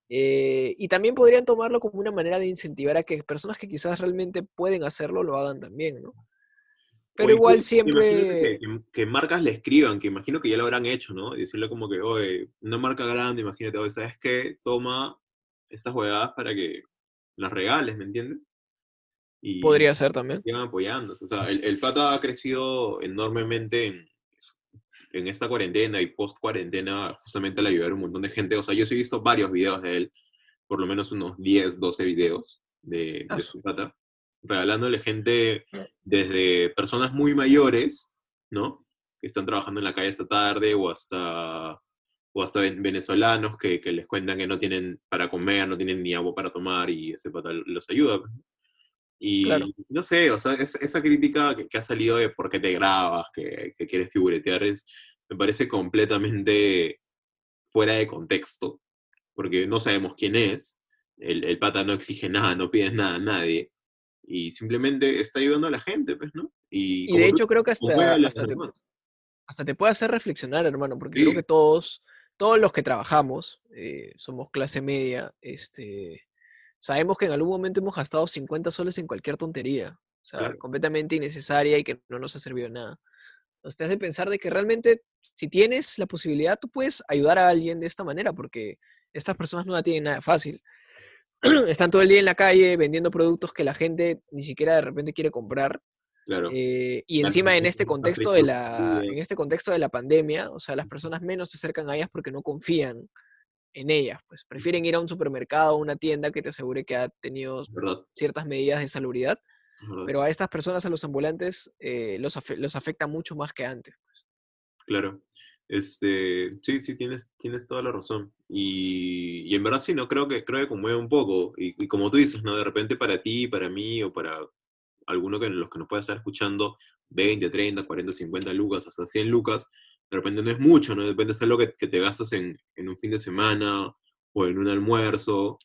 Speaker 1: Eh, y también podrían tomarlo como una manera de incentivar a que personas que quizás realmente pueden hacerlo lo hagan también, ¿no? Pero
Speaker 2: O
Speaker 1: igual siempre...
Speaker 2: Que, que- que marcas le escriban, que imagino que ya lo habrán hecho, ¿no? Y decirle como que, oye, una marca grande, imagínate, oye, ¿sabes qué? Toma estas jugadas para que las regales, ¿me entiendes? Y
Speaker 1: Podría ser también.
Speaker 2: sigan apoyándose. O sea, el, el pata ha crecido enormemente en, en esta cuarentena y post cuarentena, justamente al ayudar a un montón de gente. O sea, yo sí he visto varios videos de él, por lo menos unos 10, 12 videos de,
Speaker 1: Ah,
Speaker 2: de
Speaker 1: su-
Speaker 2: pata, regalándole gente desde personas muy mayores, ¿no? Que están trabajando en la calle esta tarde o hasta, o hasta ven- venezolanos que, que les cuentan que no tienen para comer, no tienen ni agua para tomar y este pata los ayuda. Y
Speaker 1: Claro.
Speaker 2: no sé, o sea, es- esa crítica que, que ha salido de por qué te grabas, que, que quieres figuretear, es, me parece completamente fuera de contexto, porque no sabemos quién es, el, el pata no exige nada, no pide nada a nadie, y simplemente está ayudando a la gente, pues, ¿no? Y,
Speaker 1: de
Speaker 2: tú
Speaker 1: hecho creo que hasta, hasta, te,
Speaker 2: personas.
Speaker 1: hasta te puede hacer reflexionar, hermano, porque creo que todos, todos los que trabajamos, eh, somos clase media, este, sabemos que en algún momento hemos gastado 50 soles en cualquier tontería. O sea,
Speaker 2: Claro.
Speaker 1: completamente innecesaria y que no nos ha servido de nada. Nos te hace pensar de que realmente, si tienes la posibilidad, tú puedes ayudar a alguien de esta manera, porque estas personas no la tienen nada fácil. Están todo el día en la calle vendiendo productos que la gente ni siquiera de repente quiere comprar.
Speaker 2: Claro.
Speaker 1: eh, y encima en este contexto de la, en este contexto de la pandemia, o sea, las personas menos se acercan a ellas porque no confían en ellas, pues prefieren ir a un supermercado, a una tienda que te asegure que ha tenido
Speaker 2: verdad,
Speaker 1: ciertas medidas de salubridad,
Speaker 2: verdad.
Speaker 1: pero a estas personas, a los ambulantes, eh, los, afe- los afecta mucho más que antes.
Speaker 2: Claro. Este, sí, sí, tienes, tienes toda la razón. Y, y en verdad sí, no creo que, creo que conmueve un poco. Y, y como tú dices, ¿no? De repente para ti, para mí o para alguno que los que nos pueda estar escuchando, 20, 30, 40, 50 lucas, hasta 100 lucas, de repente no es mucho, ¿no? De repente es algo que, que te gastas en, en un fin de semana o en un almuerzo.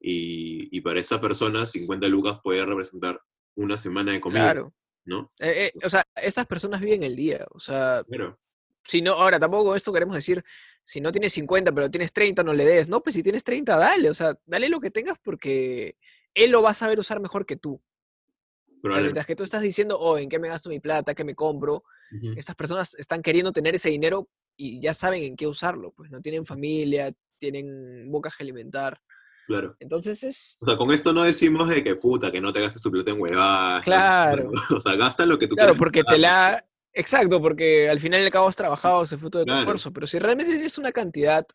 Speaker 2: Y, y para esa persona, 50 lucas puede representar una semana de comida,
Speaker 1: Claro.
Speaker 2: ¿no?
Speaker 1: Eh, eh, o sea, estas personas viven el día. O sea,
Speaker 2: Claro,
Speaker 1: si no, ahora tampoco esto queremos decir, si no tienes 50, pero tienes 30, no le des. No, pues si tienes 30, dale. O sea, dale lo que tengas porque él lo va a saber usar mejor que tú. O sea, mientras que tú estás diciendo, oh, ¿en qué me gasto mi plata? ¿Qué me compro? Estas personas están queriendo tener ese dinero y ya saben en qué usarlo. Pues no tienen familia, tienen bocas que alimentar.
Speaker 2: Claro.
Speaker 1: Entonces es...
Speaker 2: O sea, con esto no decimos de que puta, que no te gastes tu plata en huevadas.
Speaker 1: Claro.
Speaker 2: O sea, gasta lo que tú
Speaker 1: Claro,
Speaker 2: quieras
Speaker 1: porque te la... Exacto, porque al final y al cabo has trabajado, es el fruto de tu
Speaker 2: Claro.
Speaker 1: esfuerzo. Pero si realmente tienes una cantidad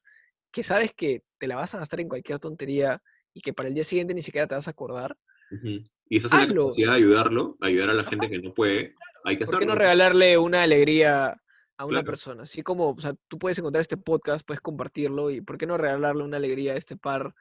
Speaker 1: que sabes que te la vas a gastar en cualquier tontería y que para el día siguiente ni siquiera te vas a acordar,
Speaker 2: Ujú. Y estás en la capacidad de ayudarlo, ayudar a la gente que no puede, hay que
Speaker 1: ¿por
Speaker 2: hacerlo.
Speaker 1: qué no regalarle una alegría a una
Speaker 2: Claro.
Speaker 1: persona? Así como, o sea, tú puedes encontrar este podcast, puedes compartirlo y ¿por qué no regalarle una alegría a este par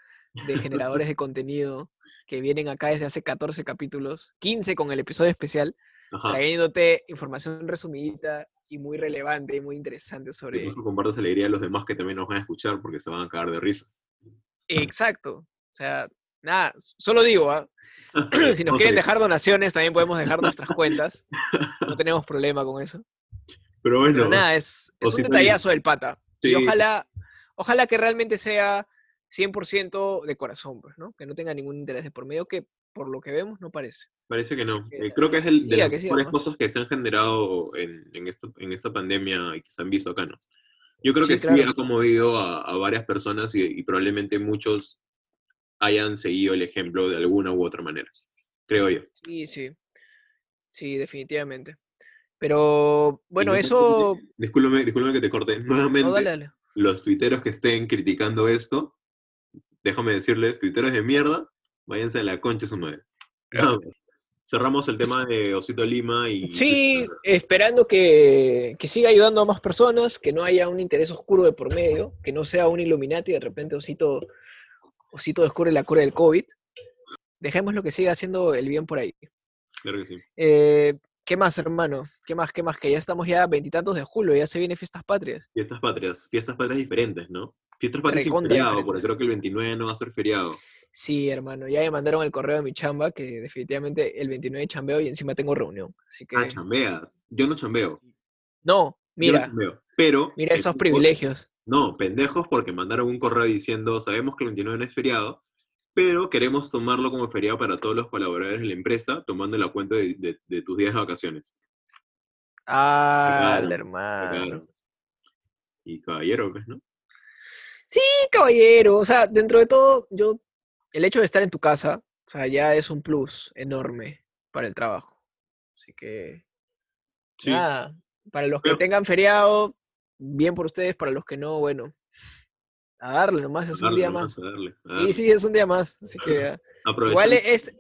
Speaker 1: de generadores de contenido que vienen acá desde hace 14 capítulos, 15 con el episodio especial,
Speaker 2: Ajá.
Speaker 1: trayéndote información resumidita y muy relevante y muy interesante sobre...
Speaker 2: Incluso compartas alegría a los demás que también nos van a escuchar porque se van a cagar de risa.
Speaker 1: Exacto. O sea, nada, solo digo, ¿ah? si nos
Speaker 2: Ok,
Speaker 1: quieren dejar donaciones, también podemos dejar nuestras cuentas. No tenemos problema con eso.
Speaker 2: Pero bueno,
Speaker 1: Pero nada, es, es un detallazo del pata. Y
Speaker 2: Sí.
Speaker 1: ojalá, ojalá que realmente sea 100% de corazón, pues, ¿no? Que no tenga ningún interés de por medio, que por lo que vemos no parece.
Speaker 2: parece que no. Eh, creo que es el, de las
Speaker 1: siga,
Speaker 2: mejores
Speaker 1: ¿no?
Speaker 2: cosas que se han generado en, en, esta, en esta pandemia y que se han visto acá, ¿no? Yo creo
Speaker 1: Sí,
Speaker 2: que sí
Speaker 1: claro.
Speaker 2: ha conmovido a, a varias personas y, y probablemente muchos hayan seguido el ejemplo de alguna u otra manera. Creo yo.
Speaker 1: Sí, sí. Sí, definitivamente. Pero, bueno,
Speaker 2: Y
Speaker 1: eso...
Speaker 2: Discúlpame, discúlpame que te corte. Nuevamente,
Speaker 1: No, dale, dale.
Speaker 2: los tuiteros que estén criticando esto, déjame decirles, tuiteros de mierda, váyanse a la concha su madre. Cerramos el tema de Osito Lima y...
Speaker 1: Sí, esperando que, que siga ayudando a más personas, que no haya un interés oscuro de por medio, que no sea un Illuminati, de repente Osito, Osito descubre la cura del COVID. Dejemos lo que siga haciendo el bien por ahí.
Speaker 2: Claro que sí.
Speaker 1: Eh, ¿Qué más, hermano? ¿Qué más? ¿Qué más? Que ya estamos ya a veintitantos de julio, ya se vienen fiestas patrias.
Speaker 2: Fiestas patrias, fiestas patrias diferentes, ¿no? Fiestas patrias sin feriado, porque creo que el 29 no va a ser feriado.
Speaker 1: Sí, hermano, ya me mandaron el correo de mi chamba, que definitivamente el 29 chambeo y encima tengo reunión. Así que,
Speaker 2: Ah, chambeas. Yo no chambeo.
Speaker 1: no,
Speaker 2: Yo no
Speaker 1: mira,
Speaker 2: chambeo. Pero...
Speaker 1: mira esos privilegios.
Speaker 2: No, pendejos porque mandaron un correo diciendo, sabemos que el 29 no es feriado, pero queremos tomarlo como feriado para todos los colaboradores de la empresa, tomando la cuenta de, de- de tus días de vacaciones.
Speaker 1: Ah, hermano.
Speaker 2: Claro. Y caballero, pues, ¿no?
Speaker 1: Sí, caballero. O sea, dentro de todo, yo, el hecho de estar en tu casa, o sea, ya es un plus enorme para el trabajo. Así que,
Speaker 2: Sí.
Speaker 1: nada, para los que
Speaker 2: Pero-
Speaker 1: tengan feriado, bien por ustedes, para los que no, bueno, a darle nomás, es un día más.
Speaker 2: a darle, a
Speaker 1: Sí,
Speaker 2: darle.
Speaker 1: sí, es un día más. Así que, ah, igual es,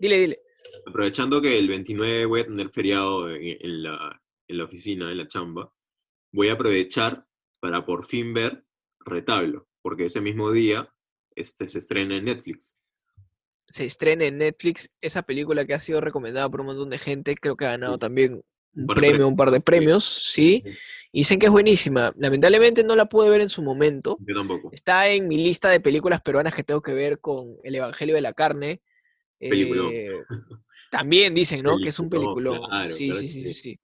Speaker 1: dile, dile.
Speaker 2: aprovechando que el 29 voy a tener feriado en, en la, en la oficina, en la chamba, voy a aprovechar para por fin ver Retablo, porque ese mismo día este, se estrena en Netflix.
Speaker 1: Se estrena en Netflix esa película que ha sido recomendada por un montón de gente, creo que ha ganado
Speaker 2: Sí.
Speaker 1: también un premio,
Speaker 2: premios,
Speaker 1: un par de
Speaker 2: sí.
Speaker 1: premios, sí. Y dicen que es buenísima. Lamentablemente no la pude ver en su momento.
Speaker 2: Yo tampoco.
Speaker 1: Está en mi lista de películas peruanas que tengo que ver con El Evangelio de la Carne. Eh, también dicen, ¿no? Que es un
Speaker 2: Peliculón, claro,
Speaker 1: sí,
Speaker 2: claro
Speaker 1: sí, sí, sí,
Speaker 2: sí.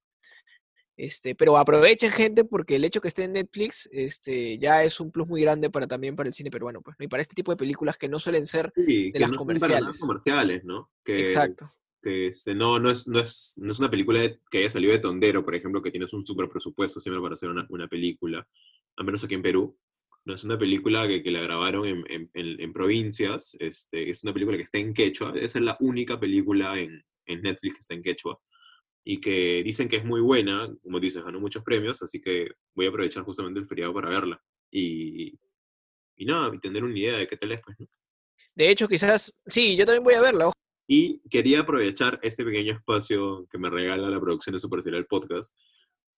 Speaker 1: Este, pero aprovechen, gente, porque el hecho que esté en Netflix este, ya es un plus muy grande para también para el cine peruano, pues, ¿no? Y para este tipo de películas que no suelen ser
Speaker 2: Sí,
Speaker 1: de
Speaker 2: que
Speaker 1: las
Speaker 2: no son para nada
Speaker 1: comerciales.
Speaker 2: comerciales, ¿no? Que,
Speaker 1: Exacto.
Speaker 2: Que este, no, no, es, no, es, no es una película que haya salido de Tondero, por ejemplo, que tienes un super presupuesto siempre para hacer una, una película, al menos aquí en Perú. No es una película que, que la grabaron en, en- provincias, este, es una película que está en quechua, debe ser la única película en, en Netflix que está en quechua, y que dicen que es muy buena, como dices, ganó muchos premios, así que voy a aprovechar justamente el feriado para verla. Y, y nada, y tener una idea de qué tal es, pues, ¿no?
Speaker 1: De hecho, quizás, sí, yo también voy a verla.
Speaker 2: Y quería aprovechar este pequeño espacio que me regala la producción de Super Serial Podcast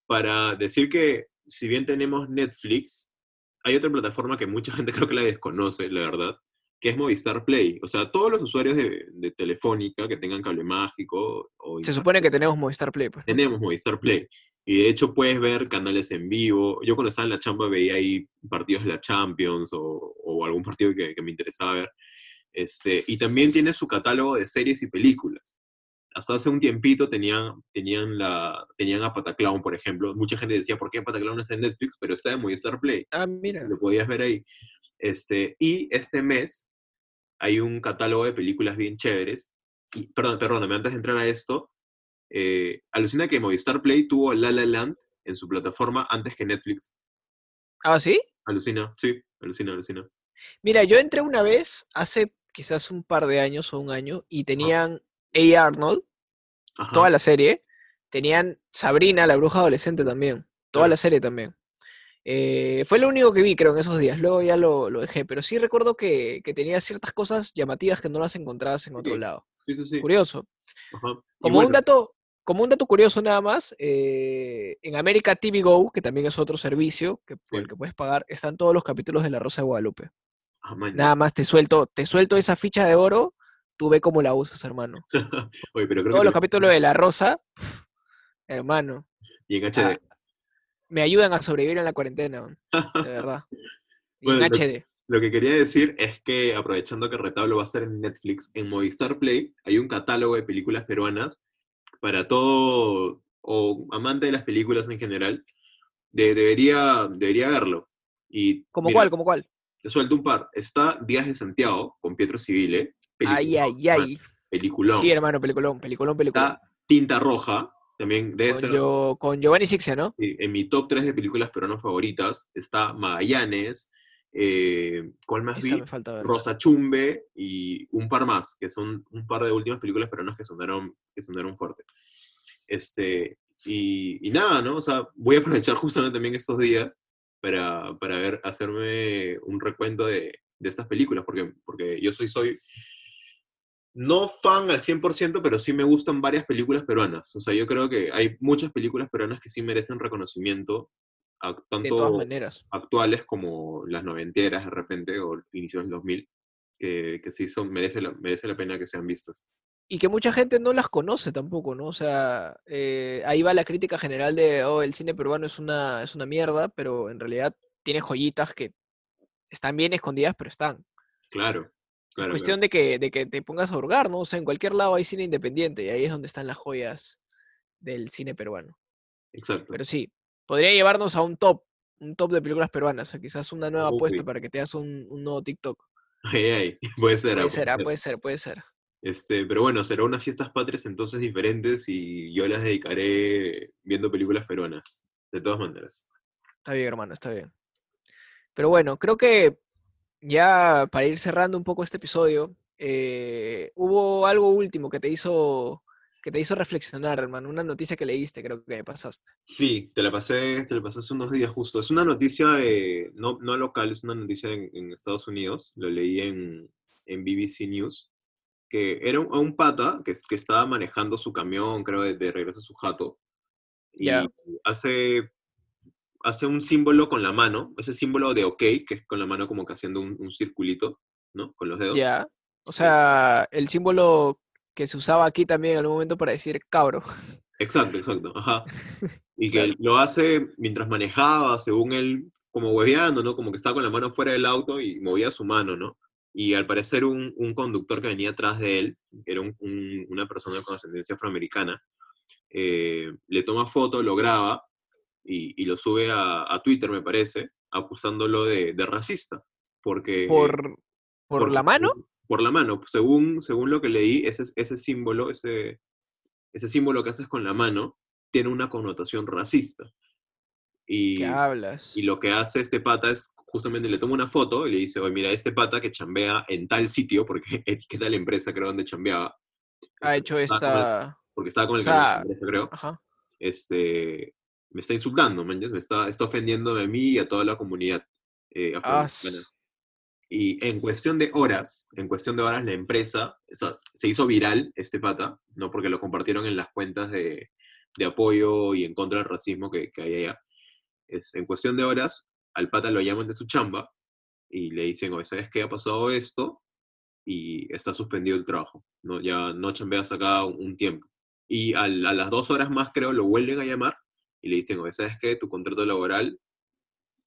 Speaker 2: para decir que si bien tenemos Netflix, hay otra plataforma que mucha gente creo que la desconoce, la verdad, que es Movistar Play. O sea, todos los usuarios de, de Telefónica que tengan cable mágico o
Speaker 1: Se supone que tenemos Movistar Play. Pues,
Speaker 2: tenemos Movistar Play. Y de hecho puedes ver canales en vivo. Yo cuando estaba en la chamba veía ahí partidos de la Champions o, o algún partido que, que me interesaba ver. Este, y también tiene su catálogo de series y películas. Hasta hace un tiempito tenían, tenían, la, tenían a Pataclown, por ejemplo. Mucha gente decía, ¿por qué Pataclown está en Netflix? Pero está en Movistar Play.
Speaker 1: Ah, mira.
Speaker 2: Lo podías ver ahí. Este, y este mes hay un catálogo de películas bien chéveres. Y, perdón, perdóname, antes de entrar a esto, eh, alucina que Movistar Play tuvo La La Land en su plataforma antes que Netflix.
Speaker 1: Ah, ¿sí?
Speaker 2: Alucina, sí, alucina, alucina.
Speaker 1: Mira, yo entré una vez, hace quizás un par de años o un año, y tenían A. Arnold,
Speaker 2: Ajá.
Speaker 1: toda la serie. Tenían Sabrina, la bruja adolescente también. Toda
Speaker 2: Claro.
Speaker 1: la serie también. Eh, fue lo único que vi, creo, en esos días. Luego ya lo, lo dejé. Pero sí recuerdo que, que tenía ciertas cosas llamativas que no las encontrabas en otro
Speaker 2: Sí.
Speaker 1: lado.
Speaker 2: Sí, sí, sí.
Speaker 1: Curioso.
Speaker 2: Ajá.
Speaker 1: Como
Speaker 2: bueno,
Speaker 1: un dato, como un dato curioso nada más, eh, en América TV Go, que también es otro servicio que, por el que puedes pagar, están todos los capítulos de La Rosa de Guadalupe.
Speaker 2: Ah,
Speaker 1: Nada más te suelto, te suelto esa ficha de oro, tú ve cómo la usas, hermano.
Speaker 2: Oye, pero creo
Speaker 1: Todos
Speaker 2: que
Speaker 1: los capítulos de La Rosa, hermano,
Speaker 2: y en
Speaker 1: ah,
Speaker 2: HD.
Speaker 1: me ayudan a sobrevivir en la cuarentena, de verdad. Y
Speaker 2: Bueno,
Speaker 1: en HD.
Speaker 2: Lo que quería decir es que, aprovechando que Retablo va a estar en Netflix, en Movistar Play hay un catálogo de películas peruanas para todo o amante de las películas en general. de- debería, debería verlo. Y,
Speaker 1: ¿Como cuál? ¿Como cuál?
Speaker 2: Te suelto un par. Está Días de Santiago con Pietro Civile.
Speaker 1: Ay, ay, ay.
Speaker 2: Peliculón.
Speaker 1: Sí, hermano, peliculón, peliculón, peliculón.
Speaker 2: Está Tinta Roja. También debe
Speaker 1: Con, Gio- con Giovanni Sixia, ¿no?
Speaker 2: En mi top 3 de películas peruanas favoritas está Magallanes, eh, ¿cuál más
Speaker 1: Esa
Speaker 2: vi?
Speaker 1: me falta.
Speaker 2: Rosa Chumbe y un par más, que son un par de últimas películas peruanas que sonaron, que sonaron fuerte. Este, y, y nada, ¿no? O sea, voy a aprovechar justamente también estos días para, para ver, hacerme un recuento de, de estas películas, porque, porque yo soy, soy no fan al 100%, pero sí me gustan varias películas peruanas. O sea, yo creo que hay muchas películas peruanas que sí merecen reconocimiento, tanto actuales como las noventeras de repente, o inicios del 2000, que, que sí son, merece la, merece la pena que sean vistas.
Speaker 1: Y que mucha gente no las conoce tampoco, ¿no? O sea, eh, ahí va la crítica general de, oh, el cine peruano es una, es una mierda, pero en realidad tiene joyitas que están bien escondidas, pero están.
Speaker 2: Claro, claro.
Speaker 1: Cuestión de que, de que te pongas a hurgar, ¿no? O sea, en cualquier lado hay cine independiente y ahí es donde están las joyas del cine peruano.
Speaker 2: Exacto.
Speaker 1: Pero sí, podría llevarnos a un top, un top de películas peruanas, o quizás una nueva apuesta para que te hagas un, un nuevo TikTok.
Speaker 2: Ay, ay, puede ser. ah,
Speaker 1: Puede ser, ah,
Speaker 2: ser.
Speaker 1: puede ser, puede ser.
Speaker 2: Este, pero bueno, será unas fiestas patrias entonces diferentes y yo las dedicaré viendo películas peruanas, de todas maneras.
Speaker 1: Está bien, hermano, está bien. Pero bueno, creo que ya para ir cerrando un poco este episodio, eh, hubo algo último que te hizo que te hizo reflexionar, hermano. Una noticia que leíste, creo que me pasaste.
Speaker 2: Sí, te la pasé, te la pasé hace unos días justo. Es una noticia de, no, no local, es una noticia en, en Estados Unidos. Lo leí en, en BBC News. Que era un, un pata que, que estaba manejando su camión, creo, de, de regreso a su jato. Y
Speaker 1: Ya.
Speaker 2: hace, hace un símbolo con la mano, ese símbolo de OK, que es con la mano como que haciendo un, un circulito, ¿no? Con los dedos.
Speaker 1: Ya. O sea, el símbolo que se usaba aquí también en algún momento para decir cabro.
Speaker 2: Exacto, exacto, ajá. Y que lo hace mientras manejaba, según él, como hueveando, ¿no? Como que estaba con la mano fuera del auto y movía su mano, ¿no? Y al parecer un, un conductor que venía atrás de él, que era un- un- una persona con ascendencia afroamericana, eh, le toma foto, lo graba y, y lo sube a, a Twitter, me parece, acusándolo de, de racista. Porque,
Speaker 1: ¿Por, por
Speaker 2: porque
Speaker 1: la mano?
Speaker 2: por la mano. Según, según lo que leí, ese, ese símbolo, ese, ese símbolo que haces con la mano, tiene una connotación racista. Y,
Speaker 1: ¿Qué hablas?
Speaker 2: y lo que hace este pata es justamente le toma una foto y le dice, oye, mira, este pata que chambea en tal sitio, porque etiqueta la empresa, creo, donde chambeaba.
Speaker 1: ha
Speaker 2: este,
Speaker 1: hecho
Speaker 2: con el-
Speaker 1: esta...
Speaker 2: porque estaba con el
Speaker 1: o sea,
Speaker 2: empresa, creo.
Speaker 1: Ajá.
Speaker 2: Este, me está insultando, man, me está, está ofendiendo a mí y a toda la comunidad eh,
Speaker 1: Ah,
Speaker 2: Y en cuestión de horas, en cuestión de horas, la empresa o sea, se hizo viral, este pata, ¿no? Porque lo compartieron en las cuentas de, de apoyo y en contra del racismo que, que hay allá. Es, en cuestión de horas, al pata lo llaman de su chamba y le dicen, oye, ¿sabes qué? Ha pasado esto y está suspendido el trabajo, ¿no? Ya no chambeas acá un, un tiempo. Y a las dos horas más, creo, lo vuelven a llamar y le dicen, oye, ¿sabes qué? Tu contrato laboral,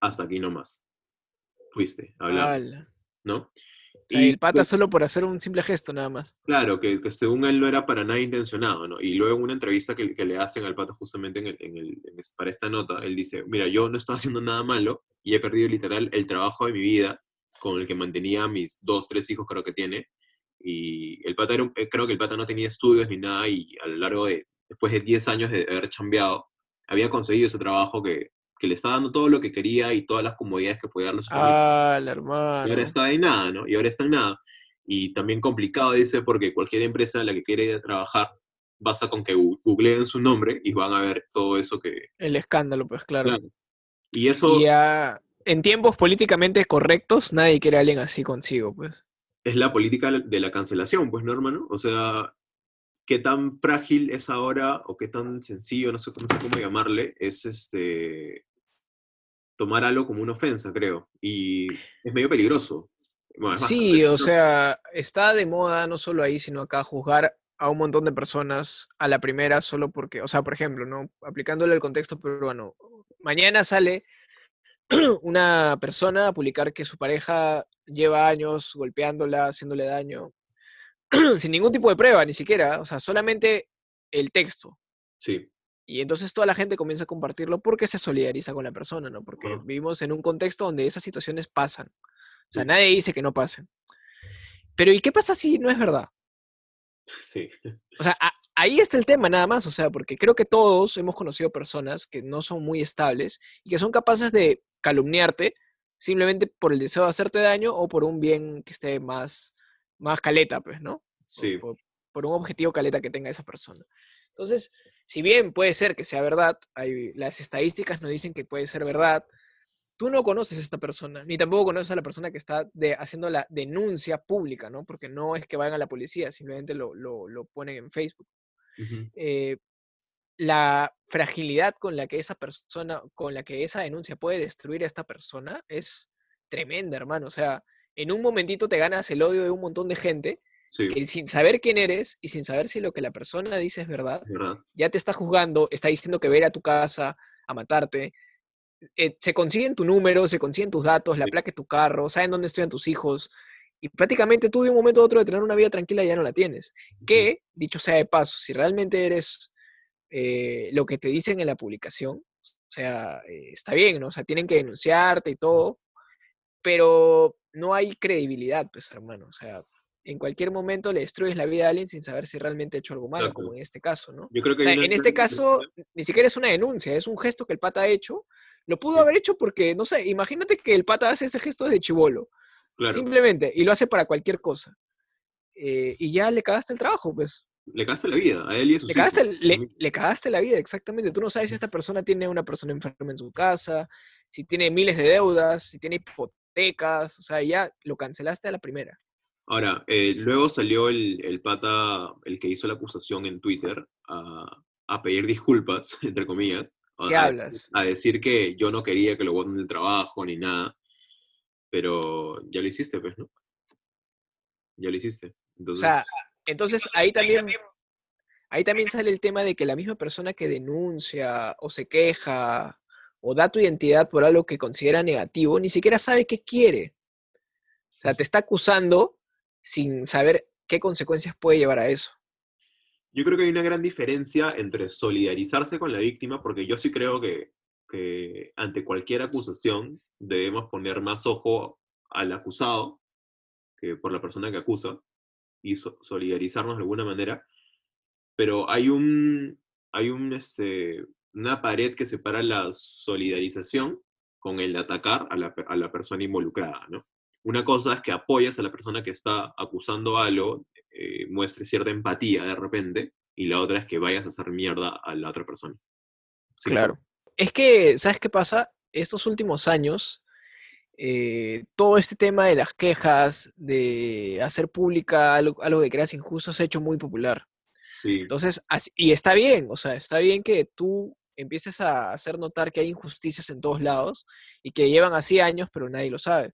Speaker 2: hasta aquí nomás. Fuiste hablar. ¿no? Y,
Speaker 1: el pata
Speaker 2: pues,
Speaker 1: solo por hacer un simple gesto nada más.
Speaker 2: Claro, que, que según él no era para nada intencionado, ¿no? Y luego en una entrevista que, que le hacen al pato justamente en el- en el- en es- para esta nota, él dice, mira, yo no estaba haciendo nada malo y he perdido literal el trabajo de mi vida con el que mantenía a mis dos, tres hijos creo que tiene. Y el pata era un- eh, creo que el pata no tenía estudios ni nada y a lo largo de, después de 10 años de haber chambeado, había conseguido ese trabajo que, que le estaba dando todo lo que quería y todas las comodidades que podía darle a su familia.
Speaker 1: Ah, la
Speaker 2: Y
Speaker 1: hermano.
Speaker 2: ahora está en nada, ¿no? Y ahora está en nada. Y también complicado, dice, porque cualquier empresa en la que quiere trabajar, basta con que googleen su nombre y van a ver todo eso que...
Speaker 1: El escándalo, pues claro.
Speaker 2: Claro. Y eso
Speaker 1: Y ya, en tiempos políticamente correctos, nadie quiere a alguien así consigo, pues.
Speaker 2: es la política de la cancelación, pues, ¿no, hermano? O sea, qué tan frágil es ahora, o qué tan sencillo, no sé, no sé cómo llamarle, es este tomar algo como una ofensa, creo. Y es medio peligroso. Bueno, es bastante
Speaker 1: Sí, o sea, está de moda no solo ahí, sino acá juzgar a un montón de personas a la primera solo porque, o sea, por ejemplo, ¿no? Aplicándole el contexto peruano, mañana sale una persona a publicar que su pareja lleva años golpeándola, haciéndole daño, sin ningún tipo de prueba, ni siquiera, o sea, solamente el texto.
Speaker 2: Sí,
Speaker 1: Y entonces toda la gente comienza a compartirlo porque se solidariza con la persona, ¿no? Porque vivimos en un contexto donde esas situaciones pasan. O sea,
Speaker 2: Sí.
Speaker 1: nadie dice que no pasen. Pero ¿y qué pasa si no es verdad?
Speaker 2: sí.
Speaker 1: O sea, a- ahí está el tema nada más, o sea, porque creo que todos hemos conocido personas que no son muy estables y que son capaces de calumniarte simplemente por el deseo de hacerte daño o por un bien que esté más, más caleta, pues, ¿no? o
Speaker 2: Sí.
Speaker 1: por, por un objetivo caleta que tenga esa persona. Entonces, si bien puede ser que sea verdad, hay, las estadísticas nos dicen que puede ser verdad, tú no conoces a esta persona, ni tampoco conoces a la persona que está de, haciendo la denuncia pública, ¿no? Porque no es que vayan a la policía, simplemente lo, lo, lo ponen en Facebook. Eh, la fragilidad con la que esa persona, con la que esa denuncia puede destruir a esta persona es tremenda, hermano. O sea, en un momentito te ganas el odio de un montón de gente
Speaker 2: Sí,
Speaker 1: que sin saber quién eres y sin saber si lo que la persona dice es verdad,
Speaker 2: es verdad.
Speaker 1: ya te está juzgando, está diciendo que va a ir a tu casa a matarte. eh, se consiguen tu número, se consiguen tus datos, la
Speaker 2: Sí.
Speaker 1: placa de tu carro, saben dónde estudian tus hijos. Y prácticamente tú de un momento a otro de tener una vida tranquila ya no la tienes. Que, dicho sea de paso, si realmente eres eh, lo que te dicen en la publicación, o sea, eh, está bien, ¿no? O sea, tienen que denunciarte y todo, pero no hay credibilidad, pues, hermano. O sea, en cualquier momento le destruyes la vida a alguien sin saber si realmente ha hecho algo malo, como
Speaker 2: Exacto.
Speaker 1: en este caso, ¿no?
Speaker 2: Yo creo que
Speaker 1: O sea, en este caso, ni siquiera es una denuncia, es un gesto que el pata ha hecho. Lo pudo
Speaker 2: Sí.
Speaker 1: haber hecho porque, no sé, imagínate que el pata hace ese gesto desde chivolo,
Speaker 2: claro,
Speaker 1: simplemente, y lo hace para cualquier cosa. Eh, y ya le cagaste el trabajo, pues.
Speaker 2: le cagaste la vida a él y a sus
Speaker 1: Le cagaste, le, le cagaste la vida, exactamente. Tú no sabes si esta persona tiene una persona enferma en su casa, si tiene miles de deudas, si tiene hipotecas, o sea, ya lo cancelaste a la primera.
Speaker 2: Ahora, eh, luego salió el, el pata, el que hizo la acusación en Twitter, a, a pedir disculpas, entre comillas. a-
Speaker 1: ¿Qué
Speaker 2: a-
Speaker 1: hablas?
Speaker 2: A decir que yo no quería que lo boten del trabajo ni nada. Pero ya lo hiciste, pues, ¿no? Ya lo hiciste.
Speaker 1: O
Speaker 2: Entonces,
Speaker 1: sea, entonces ahí también, ahí también sale el tema de que la misma persona que denuncia o se queja o da tu identidad por algo que considera negativo, ni siquiera sabe qué quiere. O sea, te está acusando sin saber qué consecuencias puede llevar a eso.
Speaker 2: yo creo que hay una gran diferencia entre solidarizarse con la víctima, porque yo sí creo que, ante cualquier acusación debemos poner más ojo al acusado que por la persona que acusa y so- solidarizarnos de alguna manera, pero hay un, hay un, este, una pared que separa la solidarización con el atacar a la, a la persona involucrada, ¿no? Una cosa es que apoyas a la persona que está acusando algo, eh, muestres cierta empatía de repente, y la otra es que vayas a hacer mierda a la otra persona. Sí,
Speaker 1: Claro. Es que, ¿sabes qué pasa? Estos últimos años, eh, todo este tema de las quejas, de hacer pública algo, algo que creas injusto, se ha hecho muy popular.
Speaker 2: Sí,
Speaker 1: Entonces, así- y está bien, o sea, está bien que tú empieces a hacer notar que hay injusticias en todos lados y que llevan así años, pero nadie lo sabe.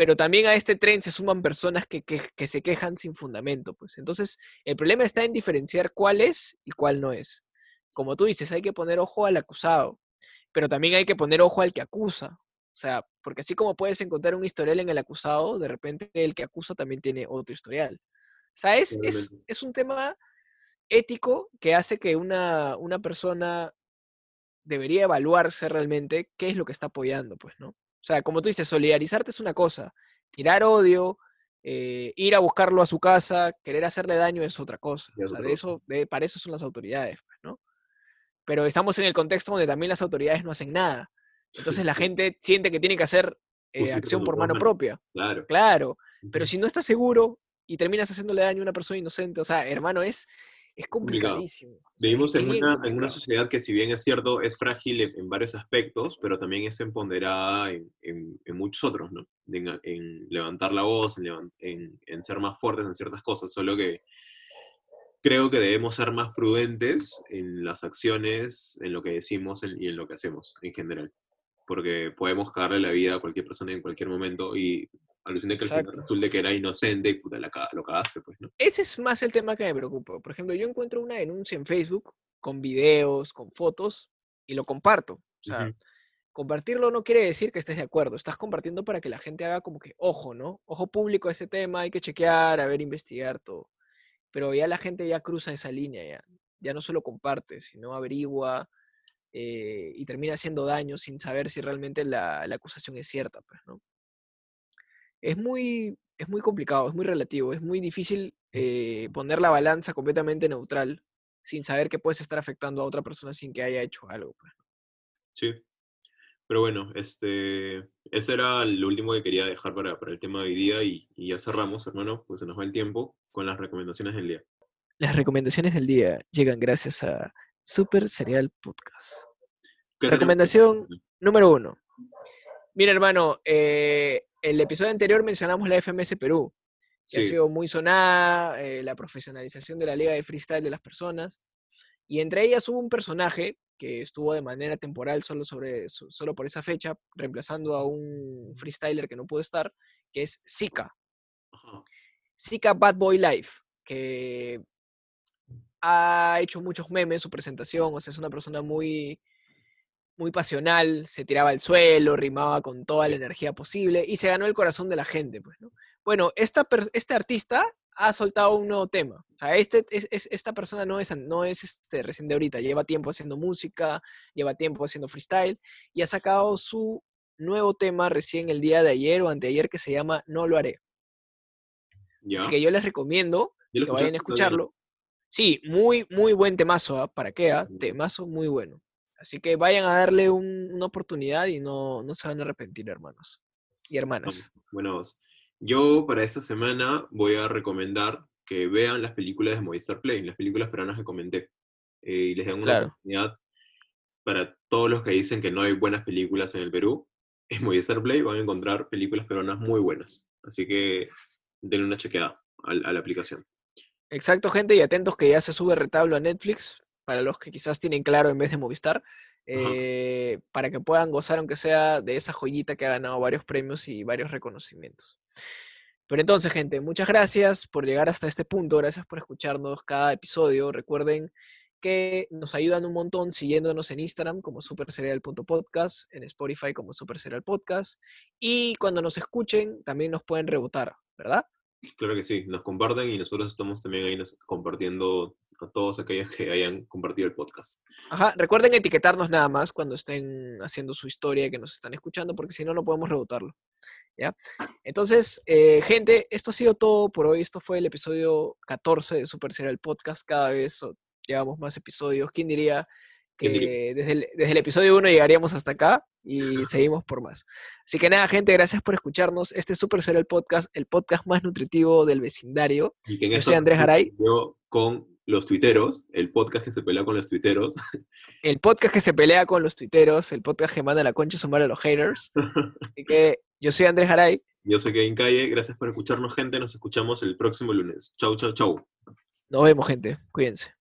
Speaker 1: Pero también a este tren se suman personas que, que- que se quejan sin fundamento, pues. Entonces, el problema está en diferenciar cuál es y cuál no es. Como tú dices, hay que poner ojo al acusado, pero también hay que poner ojo al que acusa. O sea, porque así como puedes encontrar un historial en el acusado, de repente el que acusa también tiene otro historial. O sea, es, es, es un tema ético que hace que una, una persona debería evaluarse realmente qué es lo que está apoyando, pues, ¿no? O sea, como tú dices, solidarizarte es una cosa, tirar odio, eh, ir a buscarlo a su casa, querer hacerle daño es otra cosa. O sea, de eso, de- para eso son las autoridades, pues, ¿no? Pero estamos en el contexto donde también las autoridades no hacen nada. Entonces la gente siente que tiene que hacer eh, acción por mano
Speaker 2: manos.
Speaker 1: propia.
Speaker 2: Claro.
Speaker 1: Claro, pero si no estás seguro y terminas haciéndole daño a una persona inocente, o sea, hermano, es, es complicadísimo. O sea,
Speaker 2: Vivimos
Speaker 1: es
Speaker 2: en una, en una sociedad que si bien es cierto, es frágil en, en varios aspectos, pero también es empoderada en, en- muchos otros, ¿no? En, levantar la voz, en, levan- en- en ser más fuertes en ciertas cosas, solo que creo que debemos ser más prudentes en las acciones, en lo que decimos y en lo que hacemos en general, porque podemos cagarle la vida a cualquier persona en cualquier momento y aluciné que al final
Speaker 1: Exacto.
Speaker 2: resulte que era inocente y puta, la, lo cagaste, pues, ¿no?
Speaker 1: Ese es más el tema que me preocupa. Por ejemplo, yo encuentro una denuncia en Facebook con videos, con fotos, y lo comparto. O sea, compartirlo no quiere decir que estés de acuerdo. Estás compartiendo para que la gente haga como que ojo, ¿no? Ojo público a este tema, hay que chequear, a ver, investigar todo. Pero ya la gente ya cruza esa línea, ya. Ya no solo comparte, sino averigua eh, y termina haciendo daño sin saber si realmente la, la acusación es cierta, pues, ¿no? Es muy, es muy complicado, es muy relativo, es muy difícil eh, poner la balanza completamente neutral sin saber que puedes estar afectando a otra persona sin que haya hecho algo. pues.
Speaker 2: Sí. Pero bueno, este, ese era lo último que quería dejar para, para el tema de hoy día y, y ya cerramos, hermano, pues se nos va el tiempo con las recomendaciones del día.
Speaker 1: Las recomendaciones del día llegan gracias a Super Cereal Podcast. Recomendación número uno. Mira, hermano, eh, el episodio anterior mencionamos la FMS Perú, que ha sido muy sonada, eh, la profesionalización de la liga de freestyle de las personas, y entre ellas hubo un personaje que estuvo de manera temporal solo, sobre, so- solo por esa fecha, reemplazando a un freestyler que no pudo estar, que es Zika. Zika Bad Boy Life, que ha hecho muchos memes su presentación, o sea, es una persona muy, muy pasional, se tiraba al suelo, rimaba con toda la energía posible y se ganó el corazón de la gente, pues, ¿no? Bueno, esta, este artista ha soltado un nuevo tema. O sea, este, es, es- esta persona no es, no es este, recién de ahorita, lleva tiempo haciendo música, lleva tiempo haciendo freestyle y ha sacado su nuevo tema recién el día de ayer o anteayer que se llama No lo haré.
Speaker 2: ya.
Speaker 1: Así que yo les recomiendo
Speaker 2: ¿Ya lo
Speaker 1: que vayan a
Speaker 2: todavía
Speaker 1: escucharlo. Sí, muy, muy buen temazo, ¿ah? ¿Para qué?
Speaker 2: Ujú.
Speaker 1: Temazo muy bueno. Así que vayan a darle un- una oportunidad y no, no se van a arrepentir, hermanos y hermanas.
Speaker 2: Bueno, yo para esta semana voy a recomendar que vean las películas de Movistar Play, las películas peruanas que comenté. eh, y les den una
Speaker 1: Claro.
Speaker 2: oportunidad para todos los que dicen que no hay buenas películas en el Perú. En Movistar Play van a encontrar películas peruanas muy buenas. Así que denle una chequeada al- a, la aplicación.
Speaker 1: Exacto, gente, y atentos que ya se sube retablo a Netflix, para los que quizás tienen claro en vez de Movistar, eh, para que puedan gozar, aunque sea de esa joyita que ha ganado varios premios y varios reconocimientos. Pero entonces, gente, muchas gracias por llegar hasta este punto, gracias por escucharnos cada episodio. Recuerden que nos ayudan un montón siguiéndonos en Instagram como superserial.podcast, en Spotify como Superserial Podcast, y cuando nos escuchen también nos pueden rebotar, ¿verdad?
Speaker 2: Claro que sí, nos comparten y nosotros estamos también ahí nos- compartiendo a todos aquellos que hayan compartido el podcast.
Speaker 1: Ajá, recuerden etiquetarnos nada más cuando estén haciendo su historia que nos están escuchando, porque si no, no podemos rebotarlo. ¿Ya? Entonces, eh, gente, esto ha sido todo por hoy. Esto fue el episodio 14 de Super Serial Podcast. Cada vez llevamos más episodios. ¿Quién diría que
Speaker 2: ¿Quién diría?
Speaker 1: desde el, desde el episodio 1 llegaríamos hasta acá y seguimos por más? Así que nada, gente, gracias por escucharnos. Este es Super Serial Podcast, el podcast más nutritivo del vecindario.
Speaker 2: Y que en
Speaker 1: Yo soy Andrés Garay.
Speaker 2: Yo con los tuiteros, el podcast que se pelea con los tuiteros.
Speaker 1: El podcast que se pelea con los tuiteros, el podcast que manda la concha a sumar a los haters. Así que yo soy Andrés Garay.
Speaker 2: Yo soy Kevin Calle, gracias por escucharnos, gente. Nos escuchamos el próximo lunes. Chau, chau, chau.
Speaker 1: Nos vemos, gente. Cuídense.